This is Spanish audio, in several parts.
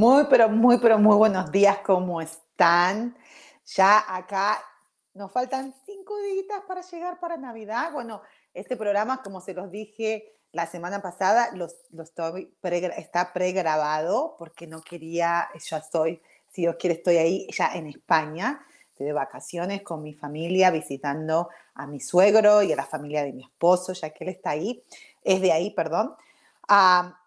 Muy, pero muy, pero muy buenos días, ¿cómo están? Ya acá nos faltan cinco días para llegar para Navidad. Bueno, este programa, como se los dije la semana pasada, los, estoy está pregrabado porque no quería, ya estoy, si Dios quiere, estoy ahí ya en España. Estoy de vacaciones con mi familia, visitando a mi suegro y a la familia de mi esposo, ya que él está ahí, es de ahí, perdón. Ah,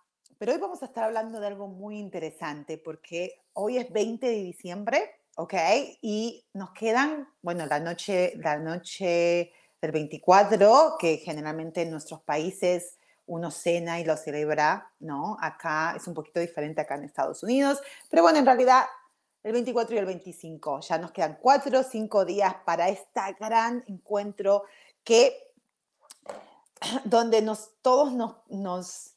pero hoy vamos a estar hablando de algo muy interesante porque hoy es 20 de diciembre, ¿ok? Y nos quedan, bueno, la noche, la noche del 24, que generalmente en nuestros países uno cena y lo celebra, ¿no? Acá es un poquito diferente acá en Estados Unidos, pero bueno, en realidad el 24 y el 25, ya nos quedan cuatro o cinco días para este gran encuentro que, donde nos, todos nos, nos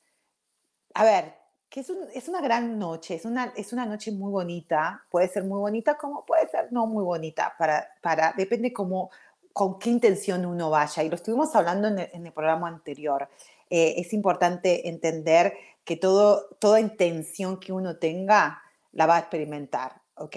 a ver, que es, una gran noche, es una, es una noche muy bonita, puede ser muy bonita como puede ser no muy bonita, para, para, depende cómo, con qué intención uno vaya. Y lo estuvimos hablando en el, programa anterior. Eh, es importante entender que todo, toda intención que uno tenga la va a experimentar, ¿ok?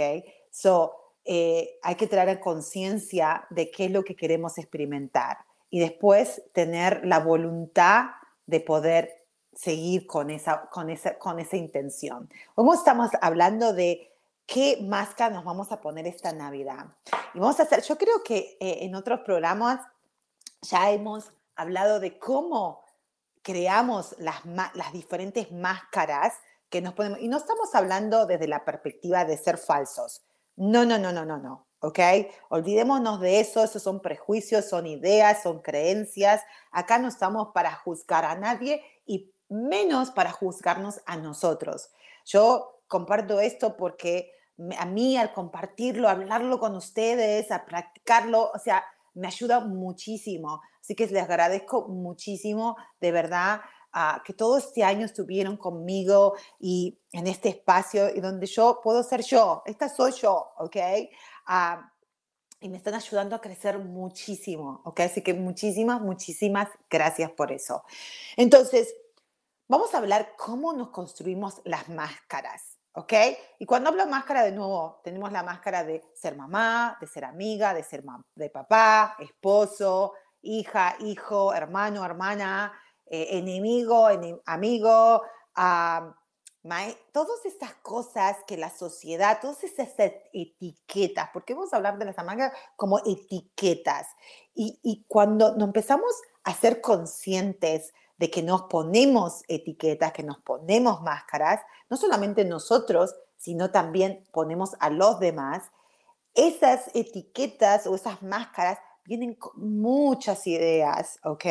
So, eh, hay que traer conciencia de qué es lo que queremos experimentar y después tener la voluntad de poder seguir con esa, con esa, con esa intención. Hoy estamos hablando de qué máscara nos vamos a poner esta Navidad. Y vamos a hacer, yo creo que eh, en otros programas ya hemos hablado de cómo creamos las, las diferentes máscaras que nos ponemos. Y no estamos hablando desde la perspectiva de ser falsos. No, no, no, no, no, no. ¿ok? Olvidémonos de eso, esos son prejuicios, son ideas, son creencias. Acá no estamos para juzgar a nadie y menos para juzgarnos a nosotros. Yo comparto esto porque a mí al compartirlo, hablarlo con ustedes, a practicarlo, o sea, me ayuda muchísimo. Así que les agradezco muchísimo, de verdad, que todo este año estuvieron conmigo y en este espacio y donde yo puedo ser yo. Esta soy yo, ¿ok? y me están ayudando a crecer muchísimo, ¿ok? Así que muchísimas, muchísimas gracias por eso. Entonces, Vamos a hablar cómo nos construimos las máscaras, ¿ok? Y cuando hablo máscara, de nuevo, tenemos la máscara de ser mamá, de ser amiga, de ser de papá, esposo, hija, hijo, hermano, hermana, eh, enemigo, amigo, todas estas cosas que la sociedad, todas esas etiquetas, porque vamos a hablar de las máscaras como etiquetas. Y, y cuando nos empezamos a ser conscientes de que nos ponemos etiquetas, que nos ponemos máscaras, no solamente nosotros, sino también ponemos a los demás, esas etiquetas o esas máscaras vienen con muchas ideas, ¿ok?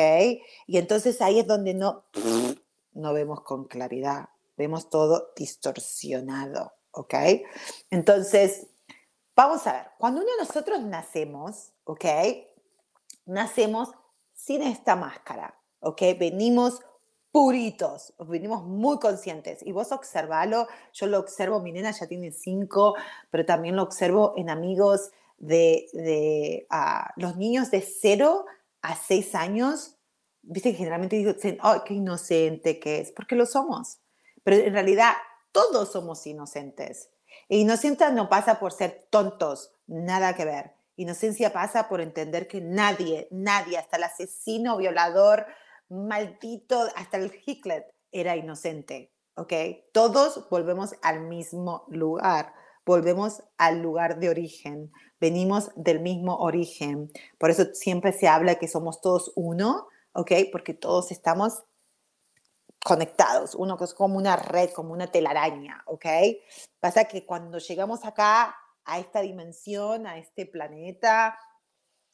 Y entonces ahí es donde no, no vemos con claridad, vemos todo distorsionado, ¿ok? Entonces, vamos a ver, cuando uno de nosotros nacemos, ¿ok? Nacemos sin esta máscara. ¿Ok? Venimos puritos, venimos muy conscientes. Y vos observalo, yo lo observo, mi nena ya tiene cinco, pero también lo observo en amigos de, ah, los niños de cero a seis años. Viste que generalmente dicen, ¡ay, qué inocente que es! Porque lo somos. Pero en realidad todos somos inocentes. E inocencia no pasa por ser tontos, nada que ver. Inocencia pasa por entender que nadie, nadie, hasta el asesino, violador, maldito, hasta el Hitler era inocente, ¿ok? Todos volvemos al mismo lugar. volvemos al lugar de origen, venimos del mismo origen. Por eso siempre se habla que somos todos uno, ¿ok? Porque todos estamos conectados, uno que es como una red, como una telaraña, ¿ok? Pasa que cuando llegamos acá a esta dimensión, a este planeta,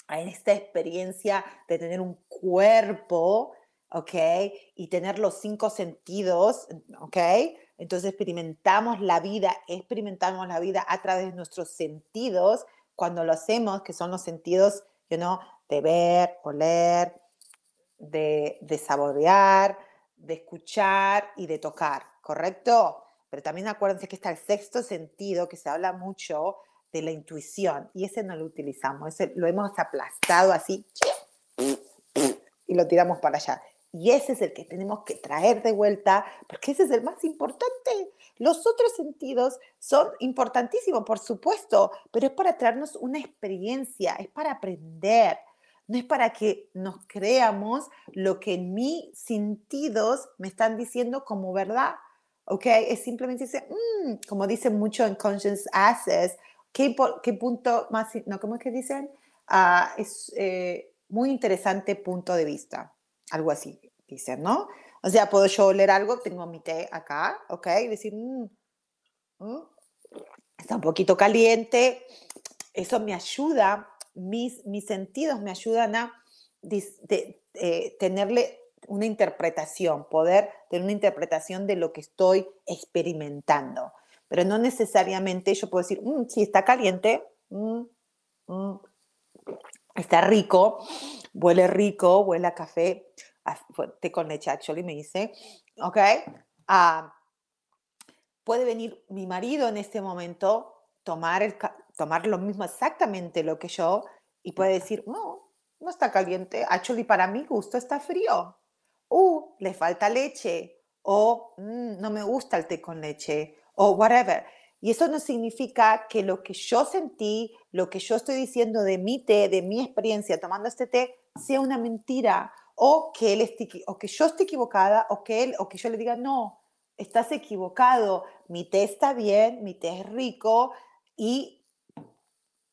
a esta experiencia de tener un cuerpo, ¿ok? Y tener los cinco sentidos, ¿ok? Entonces experimentamos la vida, experimentamos la vida a través de nuestros sentidos cuando lo hacemos, que son los sentidos, you know, de ver, oler, de, de saborear, de escuchar y de tocar, ¿correcto? Pero también acuérdense que está el sexto sentido, que se habla mucho de la intuición, y ese no lo utilizamos, ese lo hemos aplastado así y lo tiramos para allá. Y ese es el que tenemos que traer de vuelta, porque ese es el más importante. Los otros sentidos son importantísimos, por supuesto, pero es para traernos una experiencia, es para aprender, no es para que nos creamos lo que en mis sentidos me están diciendo como verdad, ¿ok? Es simplemente decir, mm", como dicen mucho en Conscious Access, ¿qué, punto más, no, ¿cómo es que dicen? Ah, es eh, muy interesante punto de vista, algo así dicen, ¿no? O sea, puedo yo oler algo, tengo mi té acá, ¿ok? Y decir, mm, mm, está un poquito caliente. Eso me ayuda, mis, mis sentidos me ayudan a eh, tenerle una interpretación, poder tener una interpretación de lo que estoy experimentando. Pero no necesariamente yo puedo decir, mm, sí, está caliente, está rico, huele rico, huele a café té con leche, actually, me dice, ok, uh, puede venir mi marido en este momento, tomar, el, tomar lo mismo, exactamente lo que yo, y puede decir, no, no está caliente, actually, para mi gusto está frío, uh, le falta leche, o mm, no me gusta el té con leche, o whatever. Y eso no significa que lo que yo sentí, lo que yo estoy diciendo de mi té, de mi experiencia tomando este té, sea una mentira o que, él o que yo esté equivocada, o que, él, o que yo le diga, no, estás equivocado, mi té está bien, mi té es rico y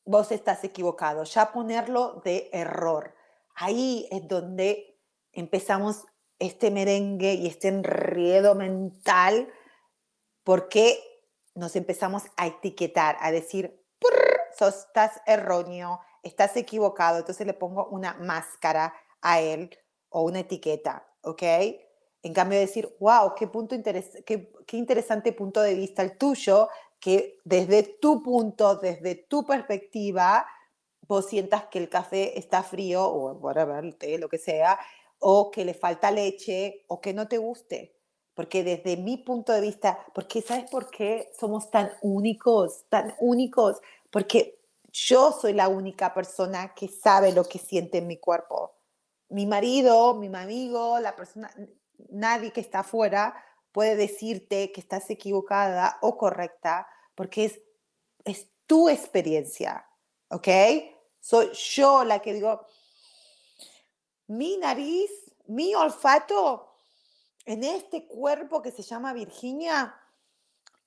vos estás equivocado. Ya ponerlo de error. Ahí es donde empezamos este merengue y este enredo mental porque nos empezamos a etiquetar, a decir, sos, estás erróneo, estás equivocado, entonces le pongo una máscara a él o una etiqueta, ¿ok? En cambio de decir, wow, qué, punto qué, qué interesante punto de vista el tuyo, que desde tu punto, desde tu perspectiva, vos sientas que el café está frío o whatever, el té, lo que sea, o que le falta leche o que no te guste. Porque desde mi punto de vista, porque ¿sabes por qué somos tan únicos, tan únicos? Porque yo soy la única persona que sabe lo que siente en mi cuerpo mi marido, mi amigo, la persona, nadie que está afuera puede decirte que estás equivocada o correcta porque es, es tu experiencia, ¿ok? Soy yo la que digo, mi nariz, mi olfato en este cuerpo que se llama Virginia,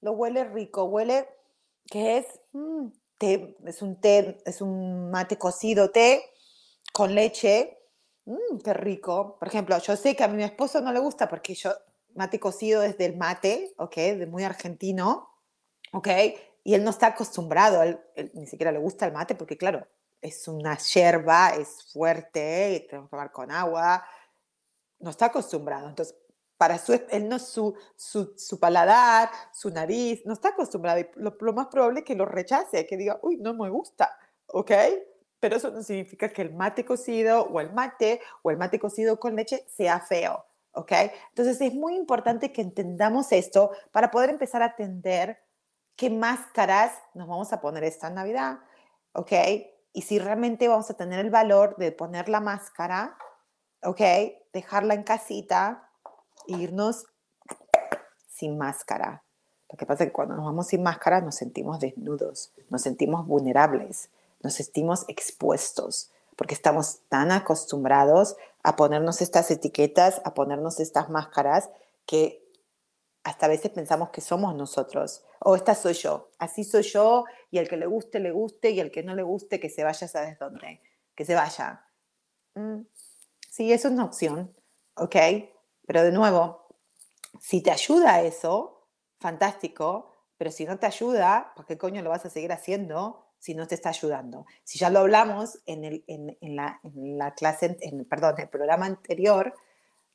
lo huele rico, huele que es mm, es un té, es un mate cocido, té con leche, mmm, qué rico. Por ejemplo, yo sé que a mi esposo no le gusta porque yo mate cocido desde el mate, ¿ok? De muy argentino, ¿ok? Y él no está acostumbrado, él, ni siquiera le gusta el mate porque, claro, es una yerba, es fuerte, tenemos que tomar con agua, no está acostumbrado. Entonces, para su, él no, su, su, su paladar, su nariz, no está acostumbrado. Y lo, lo, más probable es que lo rechace, que diga, uy, no me gusta, ¿ok? pero eso no significa que el mate cocido o el mate o el mate cocido con leche sea feo, ¿ok? Entonces es muy importante que entendamos esto para poder empezar a entender qué máscaras nos vamos a poner esta Navidad, ¿ok? Y si realmente vamos a tener el valor de poner la máscara, ¿ok? Dejarla en casita irnos sin máscara. Lo que pasa es que cuando nos vamos sin máscara nos sentimos desnudos, nos sentimos vulnerables nos sentimos expuestos, porque estamos tan acostumbrados a ponernos estas etiquetas, a ponernos estas máscaras, que hasta a veces pensamos que somos nosotros, o esta soy yo, así soy yo, y el que le guste, le guste, y el que no le guste, que se vaya, ¿sabes dónde? Que se vaya. Mm, sí, eso es una opción, ¿ok? Pero de nuevo, si te ayuda eso, fantástico, pero si no te ayuda, ¿por qué coño lo vas a seguir haciendo si no te está ayudando? Si ya lo hablamos en, el, en, la, la, clase, en, perdón, el programa anterior,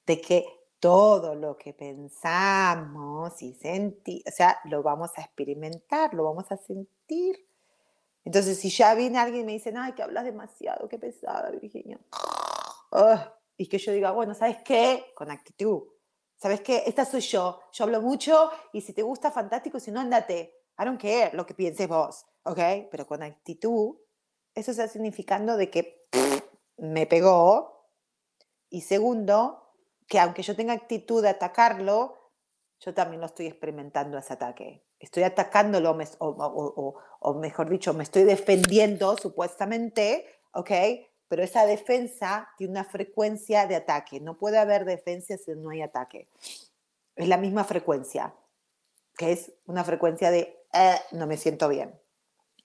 de que todo lo que pensamos y sentimos, o sea, lo vamos a experimentar, lo vamos a sentir. Entonces, si ya viene alguien y me dice, ay, que hablas demasiado, qué pesada, Virginia. Y que yo diga, bueno, ¿sabes qué? Con actitud. ¿Sabes qué? Esta soy yo. Yo hablo mucho y si te gusta, fantástico. Si no, andate. I don't care lo que pienses vos. ¿Ok? Pero con actitud, eso está significando de que me pegó. Y segundo, que aunque yo tenga actitud de atacarlo, yo también lo estoy experimentando ese ataque. Estoy atacándolo, o, mejor dicho, me estoy defendiendo supuestamente, ¿ok? Pero esa defensa tiene una frecuencia de ataque. No puede haber defensa si no hay ataque. Es la misma frecuencia, que es una frecuencia de eh, no me siento bien.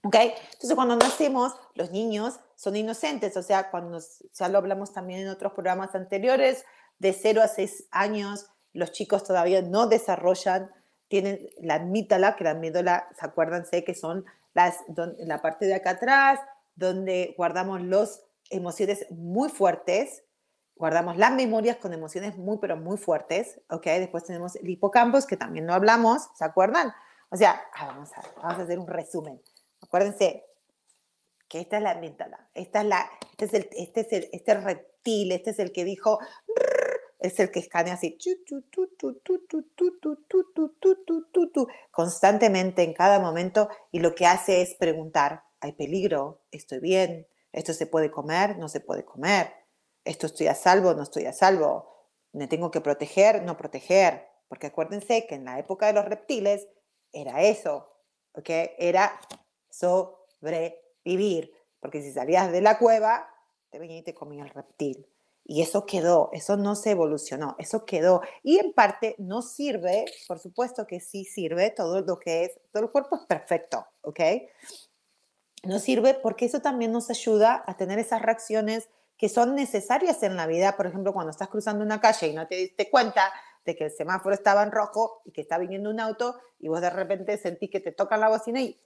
¿Ok? Entonces, cuando nacemos, los niños son inocentes, o sea, cuando ya lo hablamos también en otros programas anteriores, de 0 a 6 años los chicos todavía no desarrollan, tienen la amígdala, que la amígdala, acuérdense que son las, la parte de acá atrás, donde guardamos las emociones muy fuertes, guardamos las memorias con emociones muy, pero muy fuertes, ¿ok? Después tenemos el hipocampus, que también no hablamos, ¿se acuerdan? O sea, ah, vamos, a, vamos a hacer un resumen. Acuérdense que esta es la amígdala, esta es la, este es el, este es el, este reptil, este es el que dijo, es el que escanea así constantemente en cada momento y lo que hace es preguntar, ¿hay peligro? ¿Estoy bien? ¿Esto se puede comer? ¿No se puede comer? ¿Esto estoy a salvo? ¿No estoy a salvo? ¿Me tengo que proteger? ¿No proteger? Porque acuérdense que en la época de los reptiles era eso, ¿ok? Era sobrevivir, porque si salías de la cueva, te venía y te comía el reptil. Y eso quedó, eso no se evolucionó, eso quedó. Y en parte no sirve, por supuesto que sí sirve, todo lo que es, todo el cuerpo es perfecto, ¿ok? No sirve porque eso también nos ayuda a tener esas reacciones que son necesarias en la vida. Por ejemplo, cuando estás cruzando una calle y no te diste cuenta de que el semáforo estaba en rojo y que está viniendo un auto y vos de repente sentís que te toca la bocina y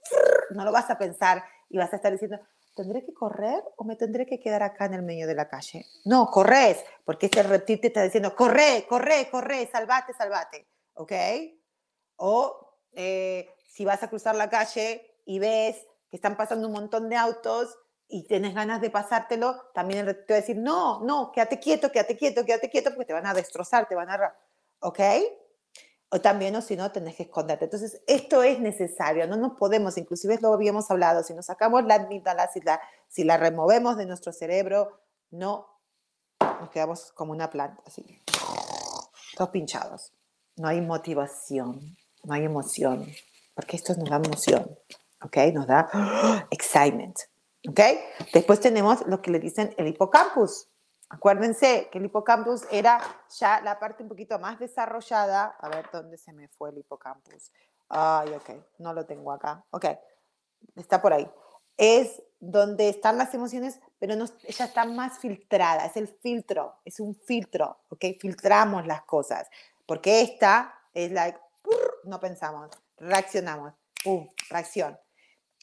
no lo vas a pensar y vas a estar diciendo, ¿tendré que correr o me tendré que quedar acá en el medio de la calle? No, corres, porque ese reptil te está diciendo, corre, corre, corre, salvate, salvate, ¿ok? O eh, si vas a cruzar la calle y ves que están pasando un montón de autos y tienes ganas de pasártelo, también te va a decir, no, no, quédate quieto, quédate quieto, quédate quieto, porque te van a destrozar, te van a... ¿Ok? o también o si no tenés que esconderte. Entonces, esto es necesario, no nos podemos, inclusive lo habíamos hablado, si nos sacamos la amígdala, si la, si la removemos de nuestro cerebro, no nos quedamos como una planta, así, todos pinchados. No hay motivación, no hay emoción, porque esto nos da emoción, ¿ok? Nos da excitement, ¿ok? Después tenemos lo que le dicen el hipocampus, Acuérdense que el hipocampus era ya la parte un poquito más desarrollada. A ver, ¿dónde se me fue el hipocampus? Ay, ok, no lo tengo acá. Ok, está por ahí. Es donde están las emociones, pero no, ella está más filtrada, es el filtro, es un filtro, ¿ok? Filtramos las cosas, porque esta es like, no pensamos, reaccionamos, pum, reacción.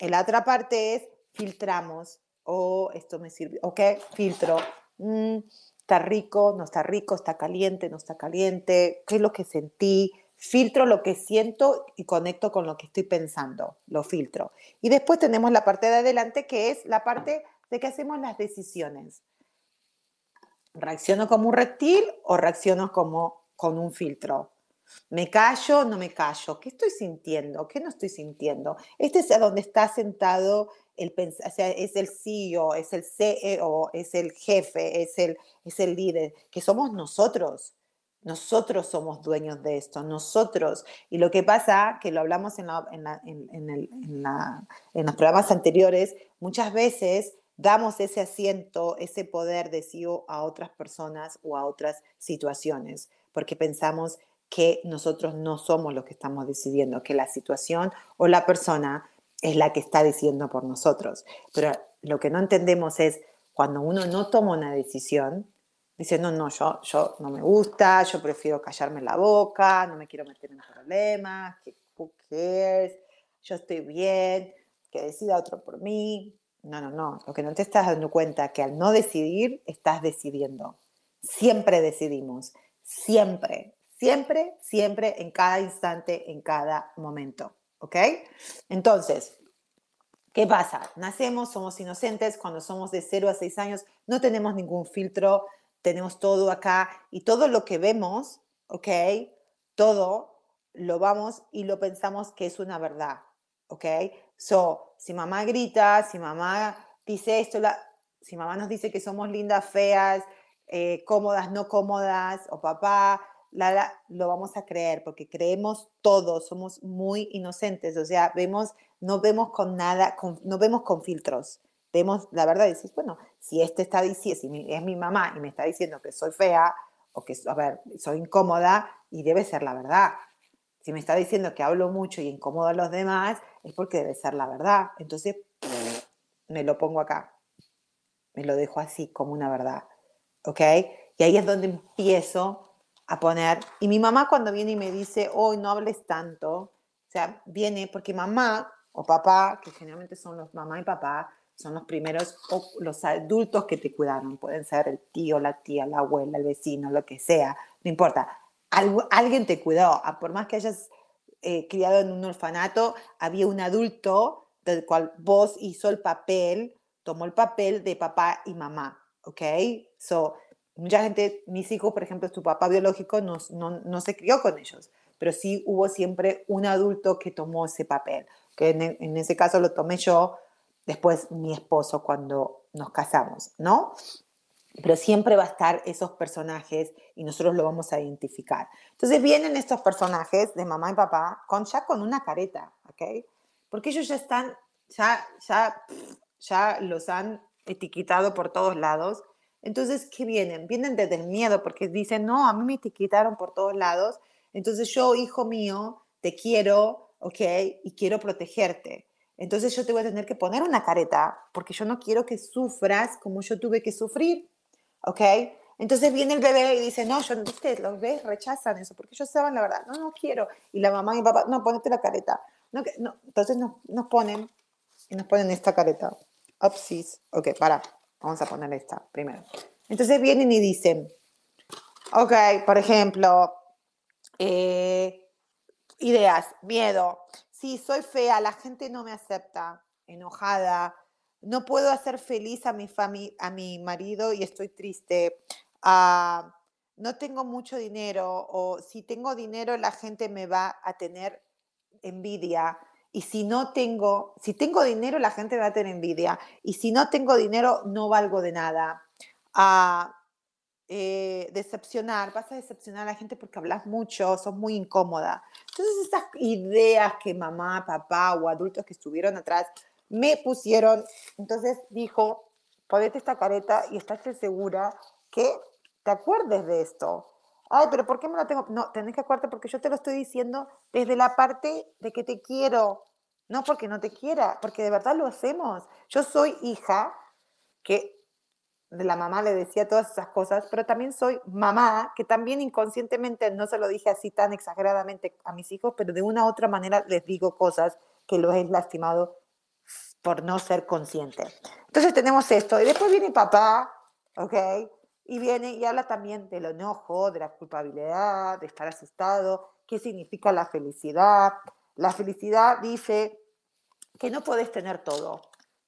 La otra parte es filtramos, o oh, esto me sirve, ok, filtro, Mm, está rico, no está rico, está caliente, no está caliente, qué es lo que sentí, filtro lo que siento y conecto con lo que estoy pensando, lo filtro. Y después tenemos la parte de adelante que es la parte de que hacemos las decisiones. ¿Reacciono como un reptil o reacciono como con un filtro? ¿Me callo? ¿No me callo? ¿Qué estoy sintiendo? ¿Qué no estoy sintiendo? Este es a donde está sentado el, es el CEO, es el CEO, es el jefe, es el, es el líder, que somos nosotros. Nosotros somos dueños de esto, nosotros. Y lo que pasa, que lo hablamos en, en, los programas anteriores, muchas veces damos ese asiento, ese poder de CEO a otras personas o a otras situaciones, porque pensamos que nosotros no somos los que estamos decidiendo, que la situación o la persona es la que está diciendo por nosotros. Pero lo que no entendemos es cuando uno no toma una decisión, dice, no, no, yo, yo no me gusta, yo prefiero callarme la boca, no me quiero meter en problemas, que who cares, yo estoy bien, que decida otro por mí. No, no, no, lo que no te estás dando cuenta es que al no decidir, estás decidiendo. Siempre decidimos, siempre, siempre, siempre, en cada instante, en cada momento. ¿Ok? Entonces, ¿qué pasa? Nacemos, somos inocentes, cuando somos de 0 a 6 años no tenemos ningún filtro, tenemos todo acá y todo lo que vemos, ¿ok? Todo lo vamos y lo pensamos que es una verdad, ¿ok? So, si mamá grita, si mamá dice esto, la, si mamá nos dice que somos lindas, feas, eh, cómodas, no cómodas, o papá, la, lo vamos a creer, porque creemos todo, somos muy inocentes, o sea, vemos, no vemos con nada, no vemos con filtros, vemos la verdad dices, bueno, si este está diciendo, es mi mamá y me está diciendo que soy fea, o que, a ver, soy incómoda, y debe ser la verdad. Si me está diciendo que hablo mucho y incomodo a los demás, es porque debe ser la verdad. Entonces, me lo pongo acá, me lo dejo así como una verdad, ¿ok? Y ahí es donde empiezo a poner. Y mi mamá cuando viene y me dice, hoy no hables tanto, o sea, viene porque mamá o papá, que generalmente son los mamá y papá, son los primeros, o los adultos que te cuidaron, pueden ser el tío, la tía, la abuela, el vecino, lo que sea, no importa. alguien te cuidó, por más que hayas eh, criado en un orfanato, había un adulto del cual vos hizo el papel, tomó el papel de papá y mamá, ¿ok? So, mucha gente, mis hijos, por ejemplo, su papá biológico no, se crió con ellos, pero sí hubo siempre un adulto que tomó ese papel, que en, en, ese caso lo tomé yo, después mi esposo cuando nos casamos, ¿no? Pero siempre va a estar esos personajes y nosotros lo vamos a identificar. Entonces vienen estos personajes de mamá y papá con, ya con una careta, ¿ok? Porque ellos ya están, ya, ya, ya los han etiquetado por todos lados entonces, ¿qué vienen? Vienen desde el miedo porque dicen, no, a mí me etiquetaron por todos lados. Entonces yo, hijo mío, te quiero, ¿ok? Y quiero protegerte. Entonces yo te voy a tener que poner una careta porque yo no quiero que sufras como yo tuve que sufrir, ¿ok? Entonces viene el bebé y dice, no, yo, viste, los bebés rechazan eso porque ellos saben la verdad, no, no quiero. Y la mamá y el papá, no, ponete la careta. No, no. Entonces nos, nos ponen, nos ponen esta careta. Upsis, ok, para. Vamos a poner esta primero. Entonces vienen y dicen, ok, por ejemplo, eh, ideas, miedo. Sí, soy fea, la gente no me acepta, enojada, no puedo hacer feliz a mi, a mi marido y estoy triste. Ah, no tengo mucho dinero o si tengo dinero la gente me va a tener envidia y si no tengo, si tengo dinero, la gente va a tener envidia. Y si no tengo dinero, no valgo de nada. A eh, decepcionar, vas a decepcionar a la gente porque hablas mucho, sos muy incómoda. Entonces, estas ideas que mamá, papá o adultos que estuvieron atrás me pusieron, entonces dijo, ponete esta careta y estás segura que te acuerdes de esto ay, pero ¿por qué me lo tengo? No, tenés que acordarte porque yo te lo estoy diciendo desde la parte de que te quiero, no porque no te quiera, porque de verdad lo hacemos. Yo soy hija que de la mamá le decía todas esas cosas, pero también soy mamá que también inconscientemente no se lo dije así tan exageradamente a mis hijos, pero de una u otra manera les digo cosas que los he lastimado por no ser consciente. Entonces tenemos esto y después viene papá, ¿ok? Y viene y habla también del enojo, de la culpabilidad, de estar asustado, qué significa la felicidad. La felicidad dice que no puedes tener todo,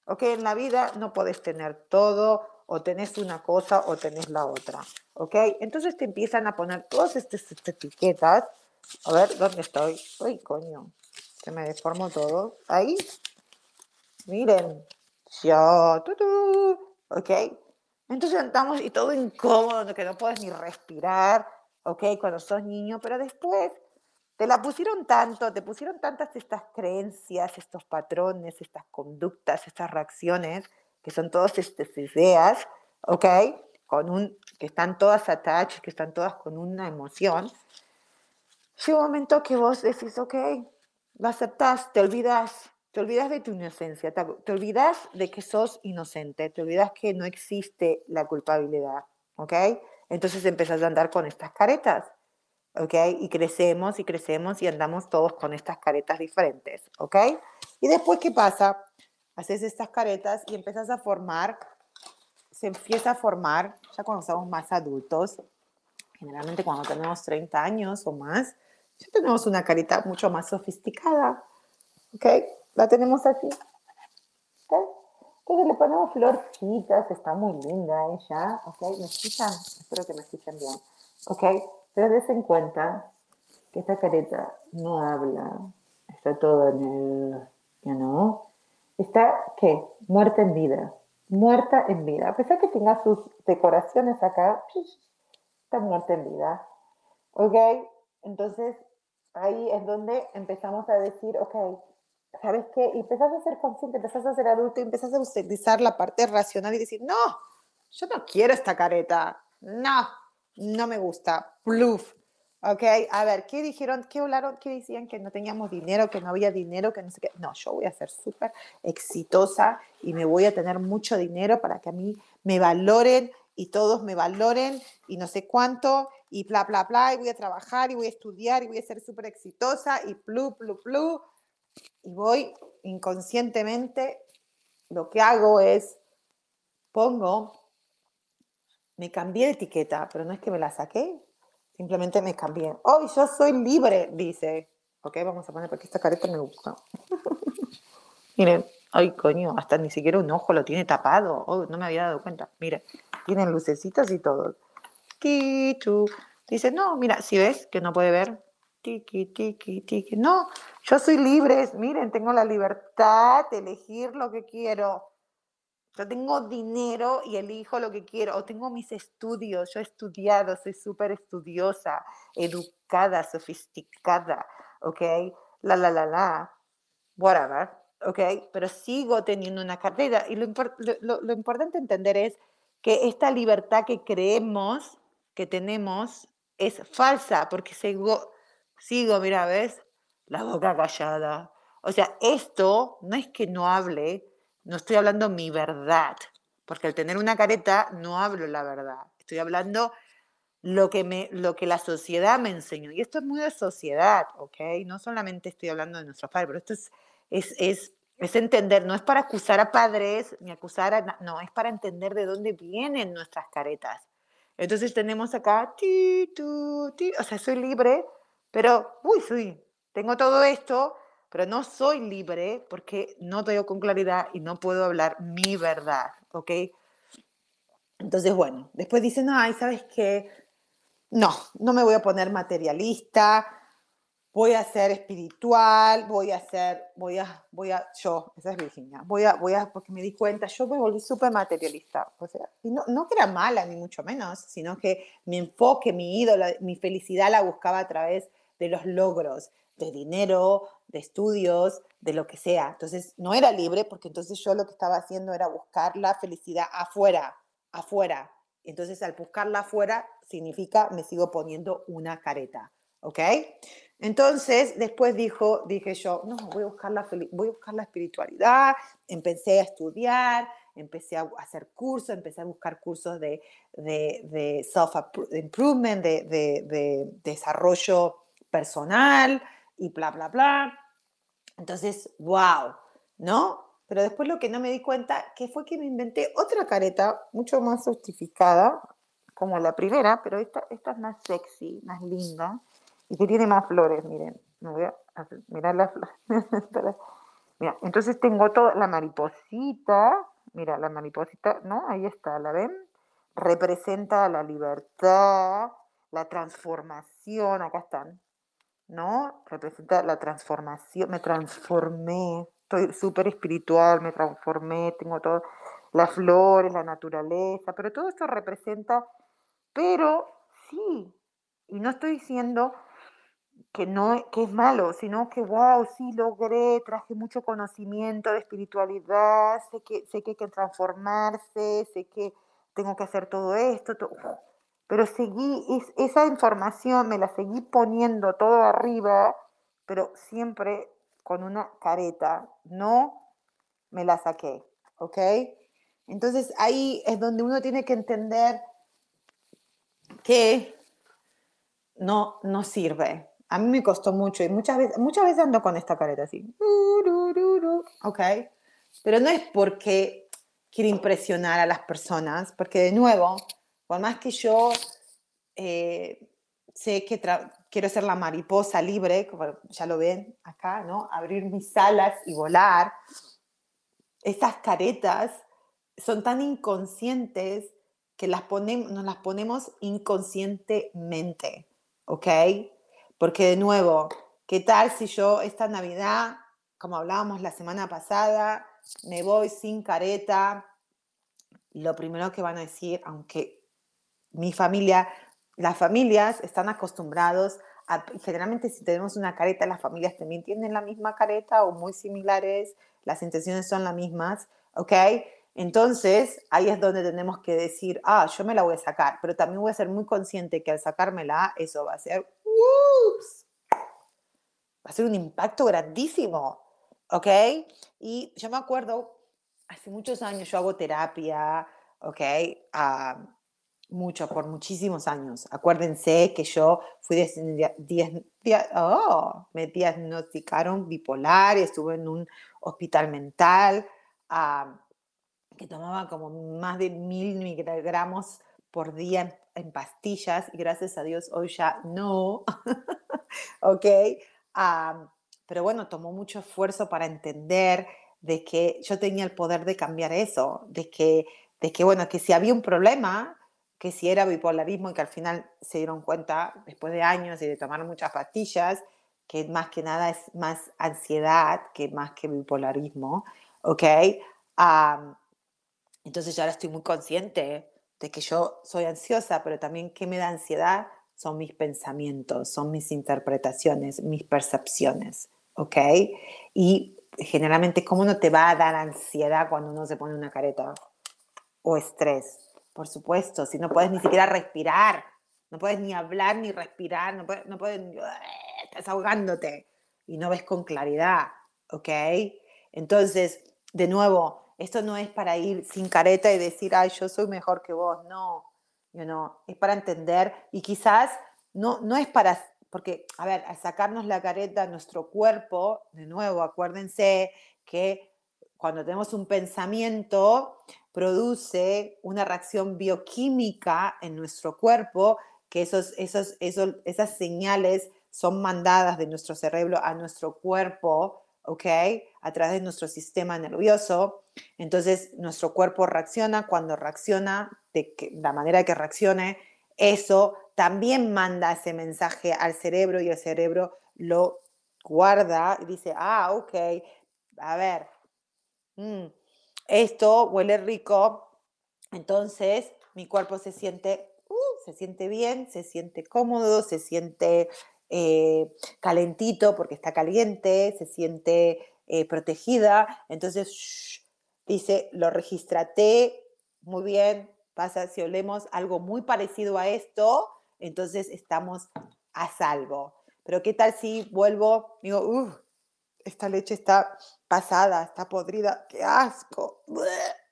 ¿ok? En la vida no puedes tener todo, o tenés una cosa o tenés la otra, ¿ok? Entonces te empiezan a poner todas estas, etiquetas. A ver, ¿dónde estoy? Uy, coño, se me deformó todo. Ahí, miren, ya, ¿ok? Entonces estamos y todo incómodo, que no puedes ni respirar, ¿ok? Cuando sos niño, pero después te la pusieron tanto, te pusieron tantas estas creencias, estos patrones, estas conductas, estas reacciones, que son todas estas ideas, ¿ok? Con un, que están todas attached, que están todas con una emoción, llega un momento que vos decís, ok, lo aceptás, te olvidas, te olvidas de tu inocencia, te, olvidas de que sos inocente, te olvidas que no existe la culpabilidad, ¿ok? Entonces empezás a andar con estas caretas, ¿ok? Y crecemos y crecemos y andamos todos con estas caretas diferentes, ¿ok? Y después, ¿qué pasa? Haces estas caretas y empiezas a formar, se empieza a formar, ya cuando somos más adultos, generalmente cuando tenemos 30 años o más, ya tenemos una carita mucho más sofisticada. ¿Ok? La tenemos aquí. Entonces le ponemos florcitas, está muy linda ella. ¿Ok? ¿Me escuchan? Espero que me escuchen bien. ¿Ok? Pero des en cuenta que esta careta no habla. Está todo en el... ¿Ya no? Está, ¿qué? Muerta en vida. Muerta en vida. A pesar que tenga sus decoraciones acá, está muerta en vida. ¿Ok? Entonces, ahí es donde empezamos a decir, ok, ¿sabes qué? Y empezás a ser consciente, empezás a ser adulto y empezás a utilizar la parte racional y decir, no, yo no quiero esta careta, no, no me gusta, pluf. Ok, a ver, ¿qué dijeron? ¿Qué hablaron? ¿Qué decían? Que no teníamos dinero, que no había dinero, que no sé qué. No, yo voy a ser súper exitosa y me voy a tener mucho dinero para que a mí me valoren y todos me valoren y no sé cuánto y bla, bla, bla, y voy a trabajar y voy a estudiar y voy a ser súper exitosa y plu, plu, plu. Y voy inconscientemente, lo que hago es, pongo, me cambié de etiqueta, pero no es que me la saqué, simplemente me cambié. Hoy yo soy libre, dice. Ok, vamos a poner porque esta careta me gusta. Miren, ay coño, hasta ni siquiera un ojo lo tiene tapado. Oh, no me había dado cuenta. Miren, tienen lucecitas y todo. Kichu. Dice, no, mira, si ves que no puede ver, tiki, tiki, tiki. No, yo soy libre, miren, tengo la libertad de elegir lo que quiero. Yo tengo dinero y elijo lo que quiero. O tengo mis estudios, yo he estudiado, soy súper estudiosa, educada, sofisticada, ¿ok? La, la, la, la, whatever, ¿ok? Pero sigo teniendo una carrera. Y lo, lo, lo importante entender es que esta libertad que creemos que tenemos es falsa, porque sigo, sigo, mira, ¿ves? La boca callada. O sea, esto no es que no hable, no estoy hablando mi verdad, porque al tener una careta no hablo la verdad, estoy hablando lo que, me, lo que la sociedad me enseñó. Y esto es muy de sociedad, ¿ok? No solamente estoy hablando de nuestros padres, pero esto es, es, es es entender, no es para acusar a padres ni acusar a... No, es para entender de dónde vienen nuestras caretas. Entonces tenemos acá, ti, tu, ti, o sea, soy libre, pero, uy, sí, tengo todo esto, pero no soy libre porque no tengo con claridad y no puedo hablar mi verdad, ¿ok? Entonces, bueno, después dicen, ay, ¿sabes qué? No, no me voy a poner materialista, voy a ser espiritual, voy a ser, voy a, voy a, yo, esa es Virginia, voy a, voy a, porque me di cuenta, yo me volví súper materialista, y no, no que era mala, ni mucho menos, sino que mi enfoque, mi ídolo, mi felicidad la buscaba a través de los logros, de dinero, de estudios, de lo que sea. Entonces, no era libre porque entonces yo lo que estaba haciendo era buscar la felicidad afuera, afuera. Entonces, al buscarla afuera, significa me sigo poniendo una careta, ¿ok? Entonces, después dijo, dije yo, no, voy a buscar la, voy a buscar la espiritualidad, empecé a estudiar, empecé a hacer cursos, empecé a buscar cursos de, de, self-improvement, de, de, desarrollo personal y bla, bla, bla. Entonces, wow, ¿no? Pero después lo que no me di cuenta, que fue que me inventé otra careta mucho más justificada, como la primera, pero esta, esta es más sexy, más linda y que tiene más flores, miren, me voy a hacer, mirar las flores. mira, entonces tengo toda la mariposita, mira, la mariposita, ¿no? Ahí está, ¿la ven? Representa la libertad, la transformación, acá están, ¿no? Representa la transformación, me transformé, estoy súper espiritual, me transformé, tengo todo, las flores, la naturaleza, pero todo esto representa, pero sí, y no estoy diciendo que no que es malo, sino que wow, sí logré, traje mucho conocimiento de espiritualidad, sé que sé que hay que transformarse, sé que tengo que hacer todo esto, pero seguí, esa información me la seguí poniendo todo arriba, pero siempre con una careta, no me la saqué, ¿ok? Entonces ahí es donde uno tiene que entender que no, no sirve. A mí me costó mucho y muchas veces, muchas veces ando con esta careta así, ¿ok? Pero no es porque quiero impresionar a las personas, porque de nuevo, por más que yo eh, sé que quiero ser la mariposa libre, como ya lo ven acá, ¿no? Abrir mis alas y volar. Estas caretas son tan inconscientes que las nos las ponemos inconscientemente, ¿ok? Porque de nuevo, ¿qué tal si yo esta Navidad, como hablábamos la semana pasada, me voy sin careta? Lo primero que van a decir, aunque mi familia las familias están acostumbrados a, generalmente si tenemos una careta, las familias también tienen la misma careta o muy similares, las intenciones son las mismas, ¿ok? Entonces, ahí es donde tenemos que decir, ah, yo me la voy a sacar, pero también voy a ser muy consciente que al sacármela, eso va a ser, ups, va a ser un impacto grandísimo, ¿ok? Y yo me acuerdo, hace muchos años yo hago terapia, ¿ok? Uh, mucho, por muchísimos años. Acuérdense que yo fui oh, me diagnosticaron bipolar y estuve en un hospital mental que tomaba como más de mil miligramos por día en, pastillas y gracias a Dios hoy ya no. ok. Pero bueno, tomó mucho esfuerzo para entender de que yo tenía el poder de cambiar eso, de que, de que bueno, que si había un problema, que si era bipolarismo y que al final se dieron cuenta después de años y de tomar muchas pastillas, que más que nada es más ansiedad que más que bipolarismo, ¿ok? entonces ya ahora estoy muy consciente de que yo soy ansiosa, pero también que me da ansiedad son mis pensamientos, son mis interpretaciones, mis percepciones, ¿ok? Y generalmente, ¿cómo no te va a dar ansiedad cuando uno se pone una careta? O estrés, por supuesto, si no puedes ni siquiera respirar, no puedes ni hablar ni respirar, no puedes, no estás ahogándote y no ves con claridad, ¿ok? Entonces, de nuevo, esto no es para ir sin careta y decir, ay, yo soy mejor que vos, no, you know, es para entender y quizás no, no es para, porque, a ver, al sacarnos la careta, nuestro cuerpo, de nuevo, acuérdense que cuando tenemos un pensamiento, produce una reacción bioquímica en nuestro cuerpo, que esos, esos, esos, esas señales son mandadas de nuestro cerebro a nuestro cuerpo, ¿ok? A través de nuestro sistema nervioso. Entonces, nuestro cuerpo reacciona. Cuando reacciona, de la manera que reaccione, eso también manda ese mensaje al cerebro y el cerebro lo guarda y dice, ah, ok, a ver, mm, esto huele rico, entonces mi cuerpo se siente, uh, se siente bien, se siente cómodo, se siente eh, calentito porque está caliente, se siente eh, protegida, entonces dice, lo registrate, muy bien, pasa si olemos algo muy parecido a esto, entonces estamos a salvo. Pero ¿qué tal si vuelvo, digo, uh, esta leche está pasada, está podrida, qué asco,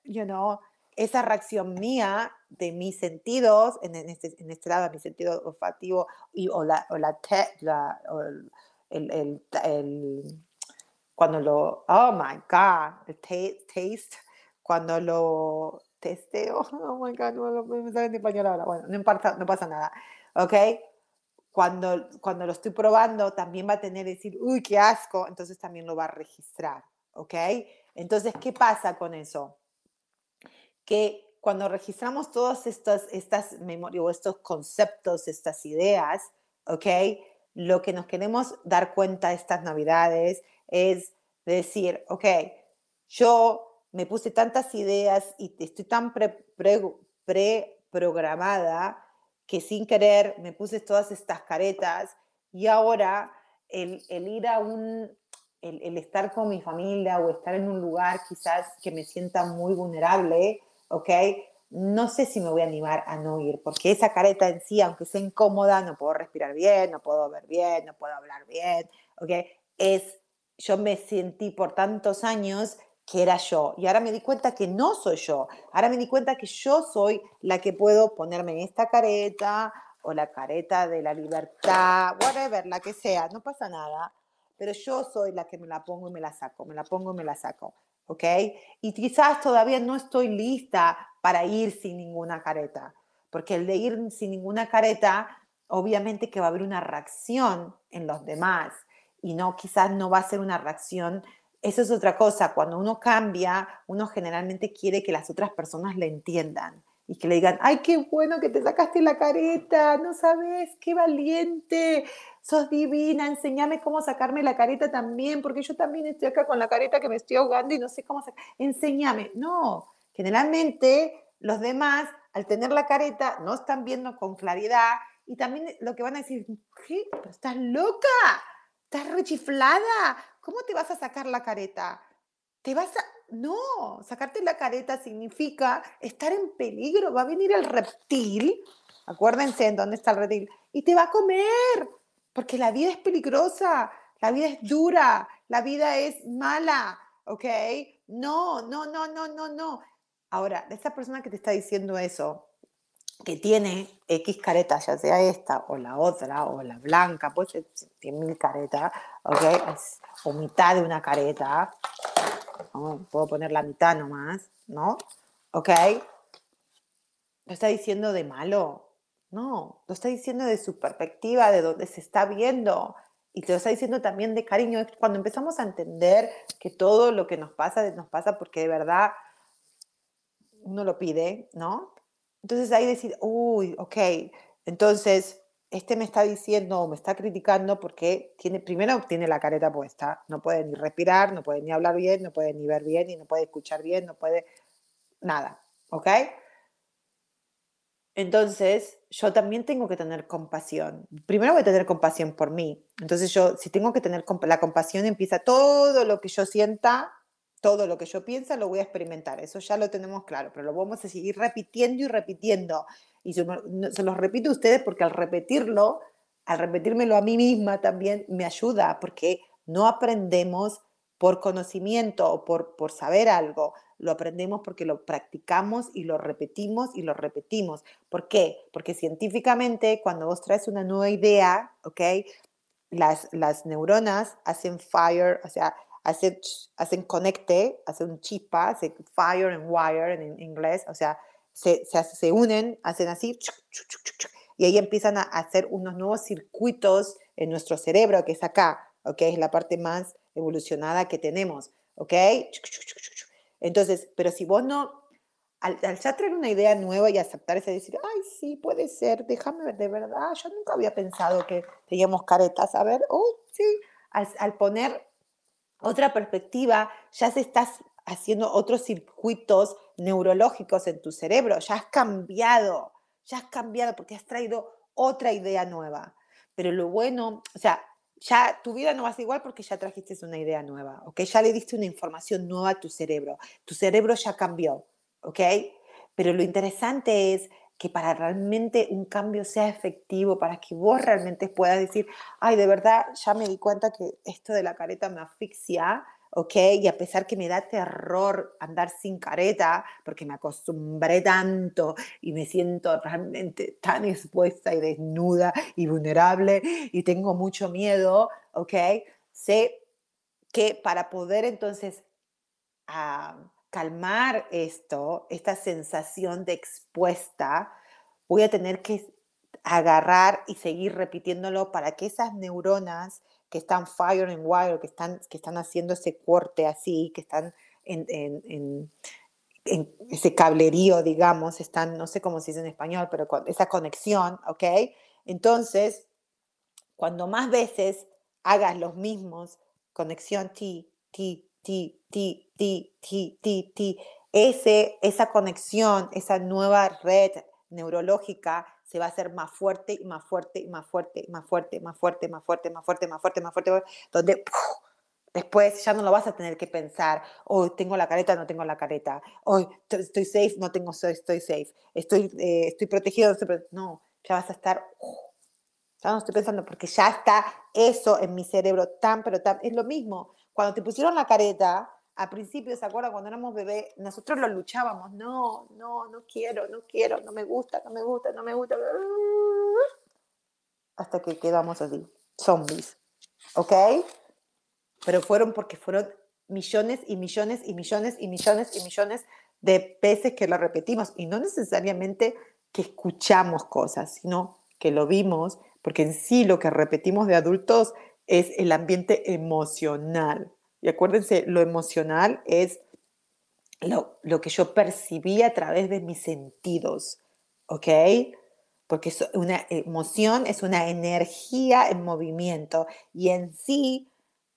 you know, esa reacción mía de mis sentidos, en, este, en este lado, mi sentido olfativo y, o la, o la, el, el, el, cuando lo, oh my God, el taste, cuando lo testeo, oh my God, no me sale en español ahora, bueno, no, importa, no pasa nada, ¿ok? Cuando, cuando lo estoy probando también va a tener decir, uy, qué asco, entonces también lo va a registrar, ¿ok? Entonces, ¿qué pasa con eso? Que cuando registramos todas estas, estas memorias o estos conceptos, estas ideas, ¿ok? Lo que nos queremos dar cuenta estas navidades es decir, ok, yo me puse tantas ideas y estoy tan pre-programada pre, que sin querer me puse todas estas caretas y ahora el, ir a un, el, estar con mi familia o estar en un lugar quizás que me sienta muy vulnerable, ¿ok? no sé si me voy a animar a no ir, porque esa careta en sí, aunque sea incómoda, no puedo respirar bien, no puedo ver bien, no puedo hablar bien, ¿ok? Es, yo me sentí por tantos años que era yo. Y ahora me di cuenta que no soy yo. Ahora me di cuenta que yo soy la que puedo ponerme esta careta o la careta de la libertad, whatever, la que sea, no pasa nada. Pero yo soy la que me la pongo y me la saco, me la pongo y me la saco. ¿Ok? Y quizás todavía no estoy lista para ir sin ninguna careta. Porque el de ir sin ninguna careta, obviamente que va a haber una reacción en los demás. Y no, quizás no va a ser una reacción eso es otra cosa. Cuando uno cambia, uno generalmente quiere que las otras personas le entiendan y que le digan, ay, qué bueno que te sacaste la careta, no sabes, qué valiente, sos divina, enséñame cómo sacarme la careta también, porque yo también estoy acá con la careta que me estoy ahogando y no sé cómo sacar. Enséñame. No, generalmente los demás, al tener la careta, no están viendo con claridad y también lo que van a decir, ¿qué? ¿Estás loca? ¿Estás rechiflada? ¿Cómo te vas a sacar la careta? Te vas a... No, sacarte la careta significa estar en peligro. Va a venir el reptil, acuérdense en dónde está el reptil, y te va a comer, porque la vida es peligrosa, la vida es dura, la vida es mala, ¿ok? No, no, no, no, no, no. Ahora, esa persona que te está diciendo eso, que tiene X caretas, ya sea esta o la otra o la blanca, pues tiene mil caretas, ¿ok? o mitad de una careta, puedo poner la mitad nomás, ¿no? ¿Ok? ¿Lo está diciendo de malo? No, lo está diciendo de su perspectiva, de donde se está viendo. Y te lo está diciendo también de cariño. Cuando empezamos a entender que todo lo que nos pasa, nos pasa porque de verdad uno lo pide, ¿no? Entonces ahí decir, uy, ok, entonces este me está diciendo o me está criticando porque tiene, primero tiene la careta puesta, no puede ni respirar, no puede ni hablar bien, no puede ni ver bien, y no puede escuchar bien, no puede nada, ¿ok? Entonces, yo también tengo que tener compasión. Primero voy a tener compasión por mí. Entonces, yo, si tengo que tener la compasión, empieza todo lo que yo sienta todo lo que yo piensa lo voy a experimentar, eso ya lo tenemos claro, pero lo vamos a seguir repitiendo y repitiendo. Y se, los repito a ustedes porque al repetirlo, al repetírmelo a mí misma también me ayuda, porque no aprendemos por conocimiento o por, por saber algo, lo aprendemos porque lo practicamos y lo repetimos y lo repetimos. ¿Por qué? Porque científicamente cuando vos traes una nueva idea, ¿ok? Las, las neuronas hacen fire, o sea, hacen, hacen conecte, hacen chispa, hace fire and wire en inglés, o sea, se, se, se unen, hacen así, y ahí empiezan a hacer unos nuevos circuitos en nuestro cerebro, que es acá, ¿ok? Es la parte más evolucionada que tenemos, ¿ok? Entonces, pero si vos no, al, al, ya traer una idea nueva y aceptar esa decir, ay, sí, puede ser, déjame ver, de verdad, yo nunca había pensado que teníamos caretas, a ver, oh, sí, al, al poner otra perspectiva, ya se estás haciendo otros circuitos neurológicos en tu cerebro, ya has cambiado, ya has cambiado porque has traído otra idea nueva. Pero lo bueno, o sea, ya tu vida no va a ser igual porque ya trajiste una idea nueva, ¿ok? Ya le diste una información nueva a tu cerebro. Tu cerebro ya cambió, ¿ok? Pero lo interesante es que para realmente un cambio sea efectivo, para que vos realmente puedas decir, ay, de verdad, ya me di cuenta que esto de la careta me asfixia, ¿ok? Y a pesar que me da terror andar sin careta, porque me acostumbré tanto y me siento realmente tan expuesta y desnuda y vulnerable y tengo mucho miedo, ¿ok? Sé que para poder entonces... Ah, calmar esto, esta sensación de expuesta, voy a tener que agarrar y seguir repitiéndolo para que esas neuronas que están fire and wire, que están, que están haciendo ese corte así, que están en, en, ese cablerío, digamos, están, no sé cómo se dice en español, pero esa conexión, ¿ok? Entonces, cuando más veces hagas los mismos, conexión T, T, ti, ti, ti, ti, ti, ti. Ese, esa conexión, esa nueva red neurológica se va a hacer más fuerte y más fuerte y más fuerte y más fuerte, más fuerte, más fuerte, más fuerte, más fuerte, más fuerte, donde Después ya no lo vas a tener que pensar, hoy tengo la careta, no tengo la careta, hoy estoy safe, no tengo, estoy safe, estoy, eh, estoy protegido, no, ya vas a estar, ya no estoy pensando, porque ya está eso en mi cerebro tan, pero tan, es lo mismo. Cuando te pusieron la careta, al principio, ¿se acuerdan? Cuando éramos bebés, nosotros lo luchábamos, no, no, no quiero, no quiero, no me gusta, no me gusta, no me gusta, hasta que quedamos así, zombies, ¿ok? Pero fueron porque fueron millones y millones y millones y millones y millones de veces que lo repetimos y no necesariamente que escuchamos cosas, sino que lo vimos, porque en sí lo que repetimos de adultos es el ambiente emocional. Y acuérdense, lo emocional es lo, lo que yo percibí a través de mis sentidos, ¿ok? Porque una emoción es una energía en movimiento y en sí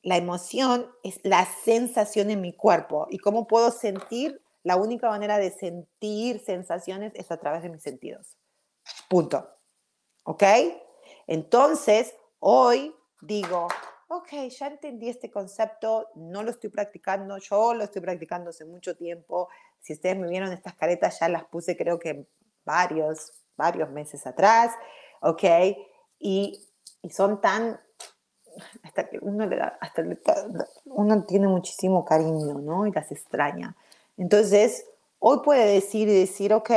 la emoción es la sensación en mi cuerpo. ¿Y cómo puedo sentir? La única manera de sentir sensaciones es a través de mis sentidos. Punto. ¿Ok? Entonces, hoy digo, ok, ya entendí este concepto, no lo estoy practicando, yo lo estoy practicando hace mucho tiempo. Si ustedes me vieron estas caretas, ya las puse creo que varios, varios meses atrás, ¿ok? Y, y son tan, hasta que uno le da, hasta uno tiene muchísimo cariño, ¿no? Y las extraña. Entonces, hoy puede decir y decir, ok,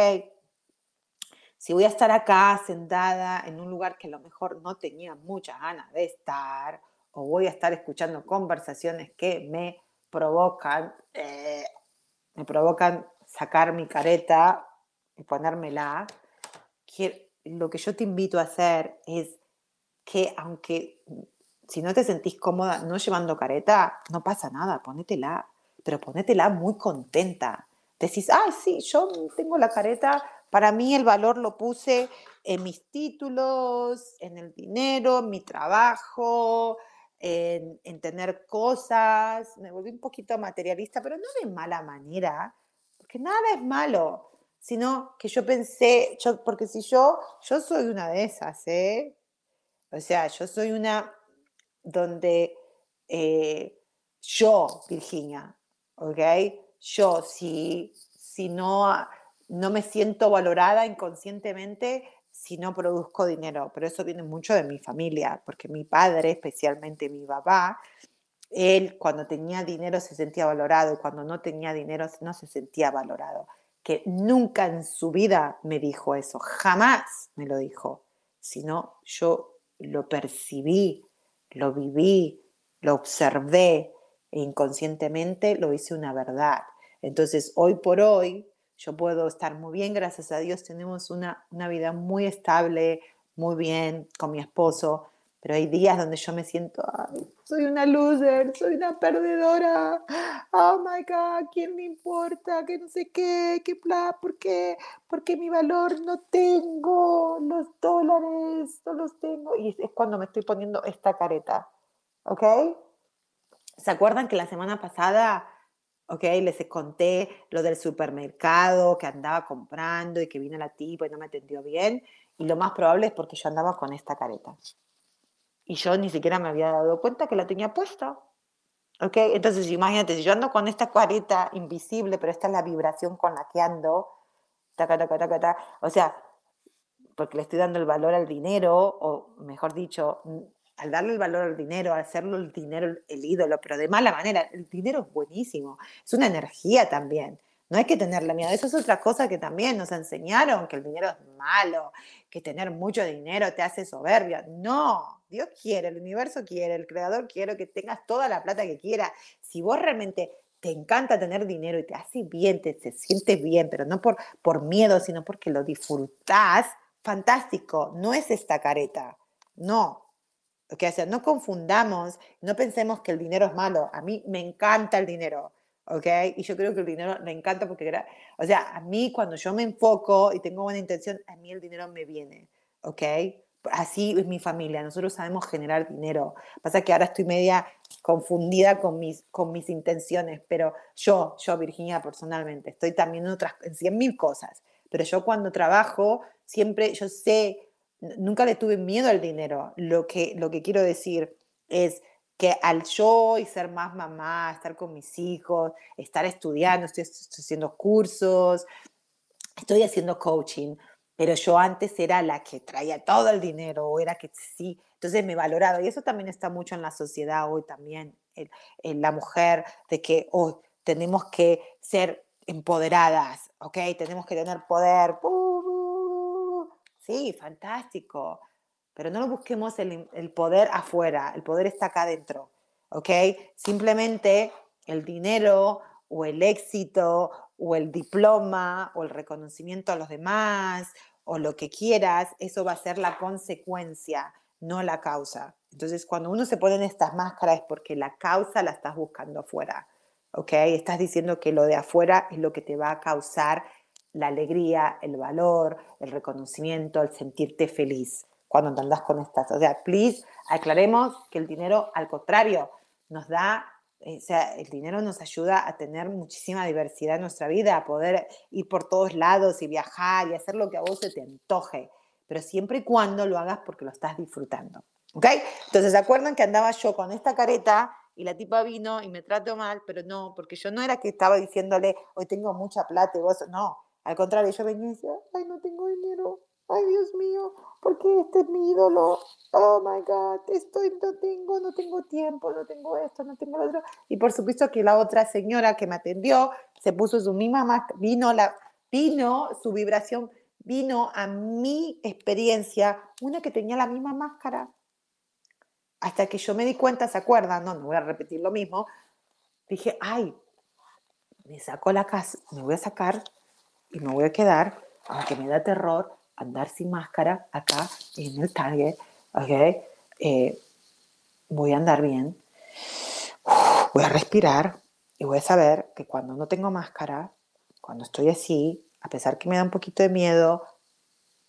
si voy a estar acá sentada en un lugar que a lo mejor no tenía muchas ganas de estar, o voy a estar escuchando conversaciones que me provocan, eh, me provocan sacar mi careta y ponérmela, lo que yo te invito a hacer es que aunque si no te sentís cómoda no llevando careta, no pasa nada, ponétela, pero ponétela muy contenta. Decís, ah, sí, yo tengo la careta, para mí el valor lo puse en mis títulos, en el dinero, en mi trabajo, en, tener cosas, me volví un poquito materialista, pero no de mala manera, porque nada es malo, sino que yo pensé, yo, porque si yo, yo soy una de esas, ¿eh? O sea, yo soy una donde eh, yo, Virginia, ¿ok? Yo, si, si no, no me siento valorada inconscientemente, si no produzco dinero, pero eso viene mucho de mi familia, porque mi padre, especialmente mi papá, él cuando tenía dinero se sentía valorado y cuando no tenía dinero no se sentía valorado. Que nunca en su vida me dijo eso, jamás me lo dijo, sino yo lo percibí, lo viví, lo observé e inconscientemente lo hice una verdad. Entonces, hoy por hoy, yo puedo estar muy bien, gracias a Dios tenemos una, vida muy estable, muy bien con mi esposo, pero hay días donde yo me siento, soy una loser, soy una perdedora, oh my God, ¿quién me importa? Que no sé qué, qué bla, ¿por qué? Porque mi valor no tengo los dólares, no los tengo. Y es cuando me estoy poniendo esta careta, ¿ok? ¿Se acuerdan que la semana pasada ¿ok? Les conté lo del supermercado que andaba comprando y que vino la tipa y no me atendió bien. Y lo más probable es porque yo andaba con esta careta. Y yo ni siquiera me había dado cuenta que la tenía puesta. ¿Ok? Entonces, imagínate, si yo ando con esta careta invisible, pero esta es la vibración con la que ando, taca, taca, taca, taca, o sea, porque le estoy dando el valor al dinero, o mejor dicho, al darle el valor al dinero, al hacerlo el dinero el ídolo, pero de mala manera, el dinero es buenísimo, es una energía también. No hay que tenerle miedo. Eso es otra cosa que también nos enseñaron, que el dinero es malo, que tener mucho dinero te hace soberbia. No, Dios quiere, el universo quiere, el creador quiere que tengas toda la plata que quiera. Si vos realmente te encanta tener dinero y te hace bien, te, te sientes bien, pero no por, por miedo, sino porque lo disfrutás, fantástico. No es esta careta. No, o sea, no confundamos, no pensemos que el dinero es malo. A mí me encanta el dinero, ¿ok? Y yo creo que el dinero me encanta porque, o sea, a mí cuando yo me enfoco y tengo buena intención, a mí el dinero me viene, ¿ok? Así es mi familia, nosotros sabemos generar dinero. Pasa que ahora estoy media confundida con mis, con mis intenciones, pero yo, yo Virginia personalmente, estoy también en otras, en 100 mil cosas, pero yo cuando trabajo, siempre yo sé nunca le tuve miedo al dinero. Lo que, lo que quiero decir es, que al yo y ser más mamá, estar con mis hijos, estar estudiando, estoy, haciendo cursos, estoy haciendo coaching, pero yo antes era la que traía todo el dinero, o era que sí, entonces me he valorado. Y eso también está mucho en la sociedad hoy también, en, la mujer, de que hoy tenemos que ser empoderadas, ¿ok? Tenemos que tener poder. Sí, fantástico pero no lo busquemos el, poder afuera, el poder está acá adentro, ¿ok? Simplemente el dinero o el éxito o el diploma o el reconocimiento a los demás o lo que quieras, eso va a ser la consecuencia, no la causa. Entonces, cuando uno se pone en estas máscaras es porque la causa la estás buscando afuera, ¿ok? Estás diciendo que lo de afuera es lo que te va a causar la alegría, el valor, el reconocimiento, el sentirte feliz cuando andas con estas. O sea, please, aclaremos que el dinero, al contrario, nos da, eh, o sea, el dinero nos ayuda a tener muchísima diversidad en nuestra vida, a poder ir por todos lados y viajar y hacer lo que a vos se te antoje, pero siempre y cuando lo hagas porque lo estás disfrutando. ¿Ok? Entonces, ¿se acuerdan que andaba yo con esta careta y la tipa vino y me trató mal? Pero no, porque yo no era que estaba diciéndole, hoy tengo mucha plata y vos, no. Al contrario, yo venía y decía, ay, no tengo dinero, ay Dios mío, porque este es mi ídolo, oh my God, estoy, no tengo, no tengo tiempo, no tengo esto, no tengo lo otro. Y por supuesto que la otra señora que me atendió se puso su misma máscara, vino, la, vino su vibración, vino a mi experiencia, una que tenía la misma máscara. Hasta que yo me di cuenta, ¿se acuerdan? No, no voy a repetir lo mismo. Dije, ay, me saco la casa, me voy a sacar y me voy a quedar, aunque me da terror, andar sin máscara acá en el Target, ¿ok? Eh, voy a andar bien, voy a respirar y voy a saber que cuando no tengo máscara, cuando estoy así, a pesar que me da un poquito de miedo,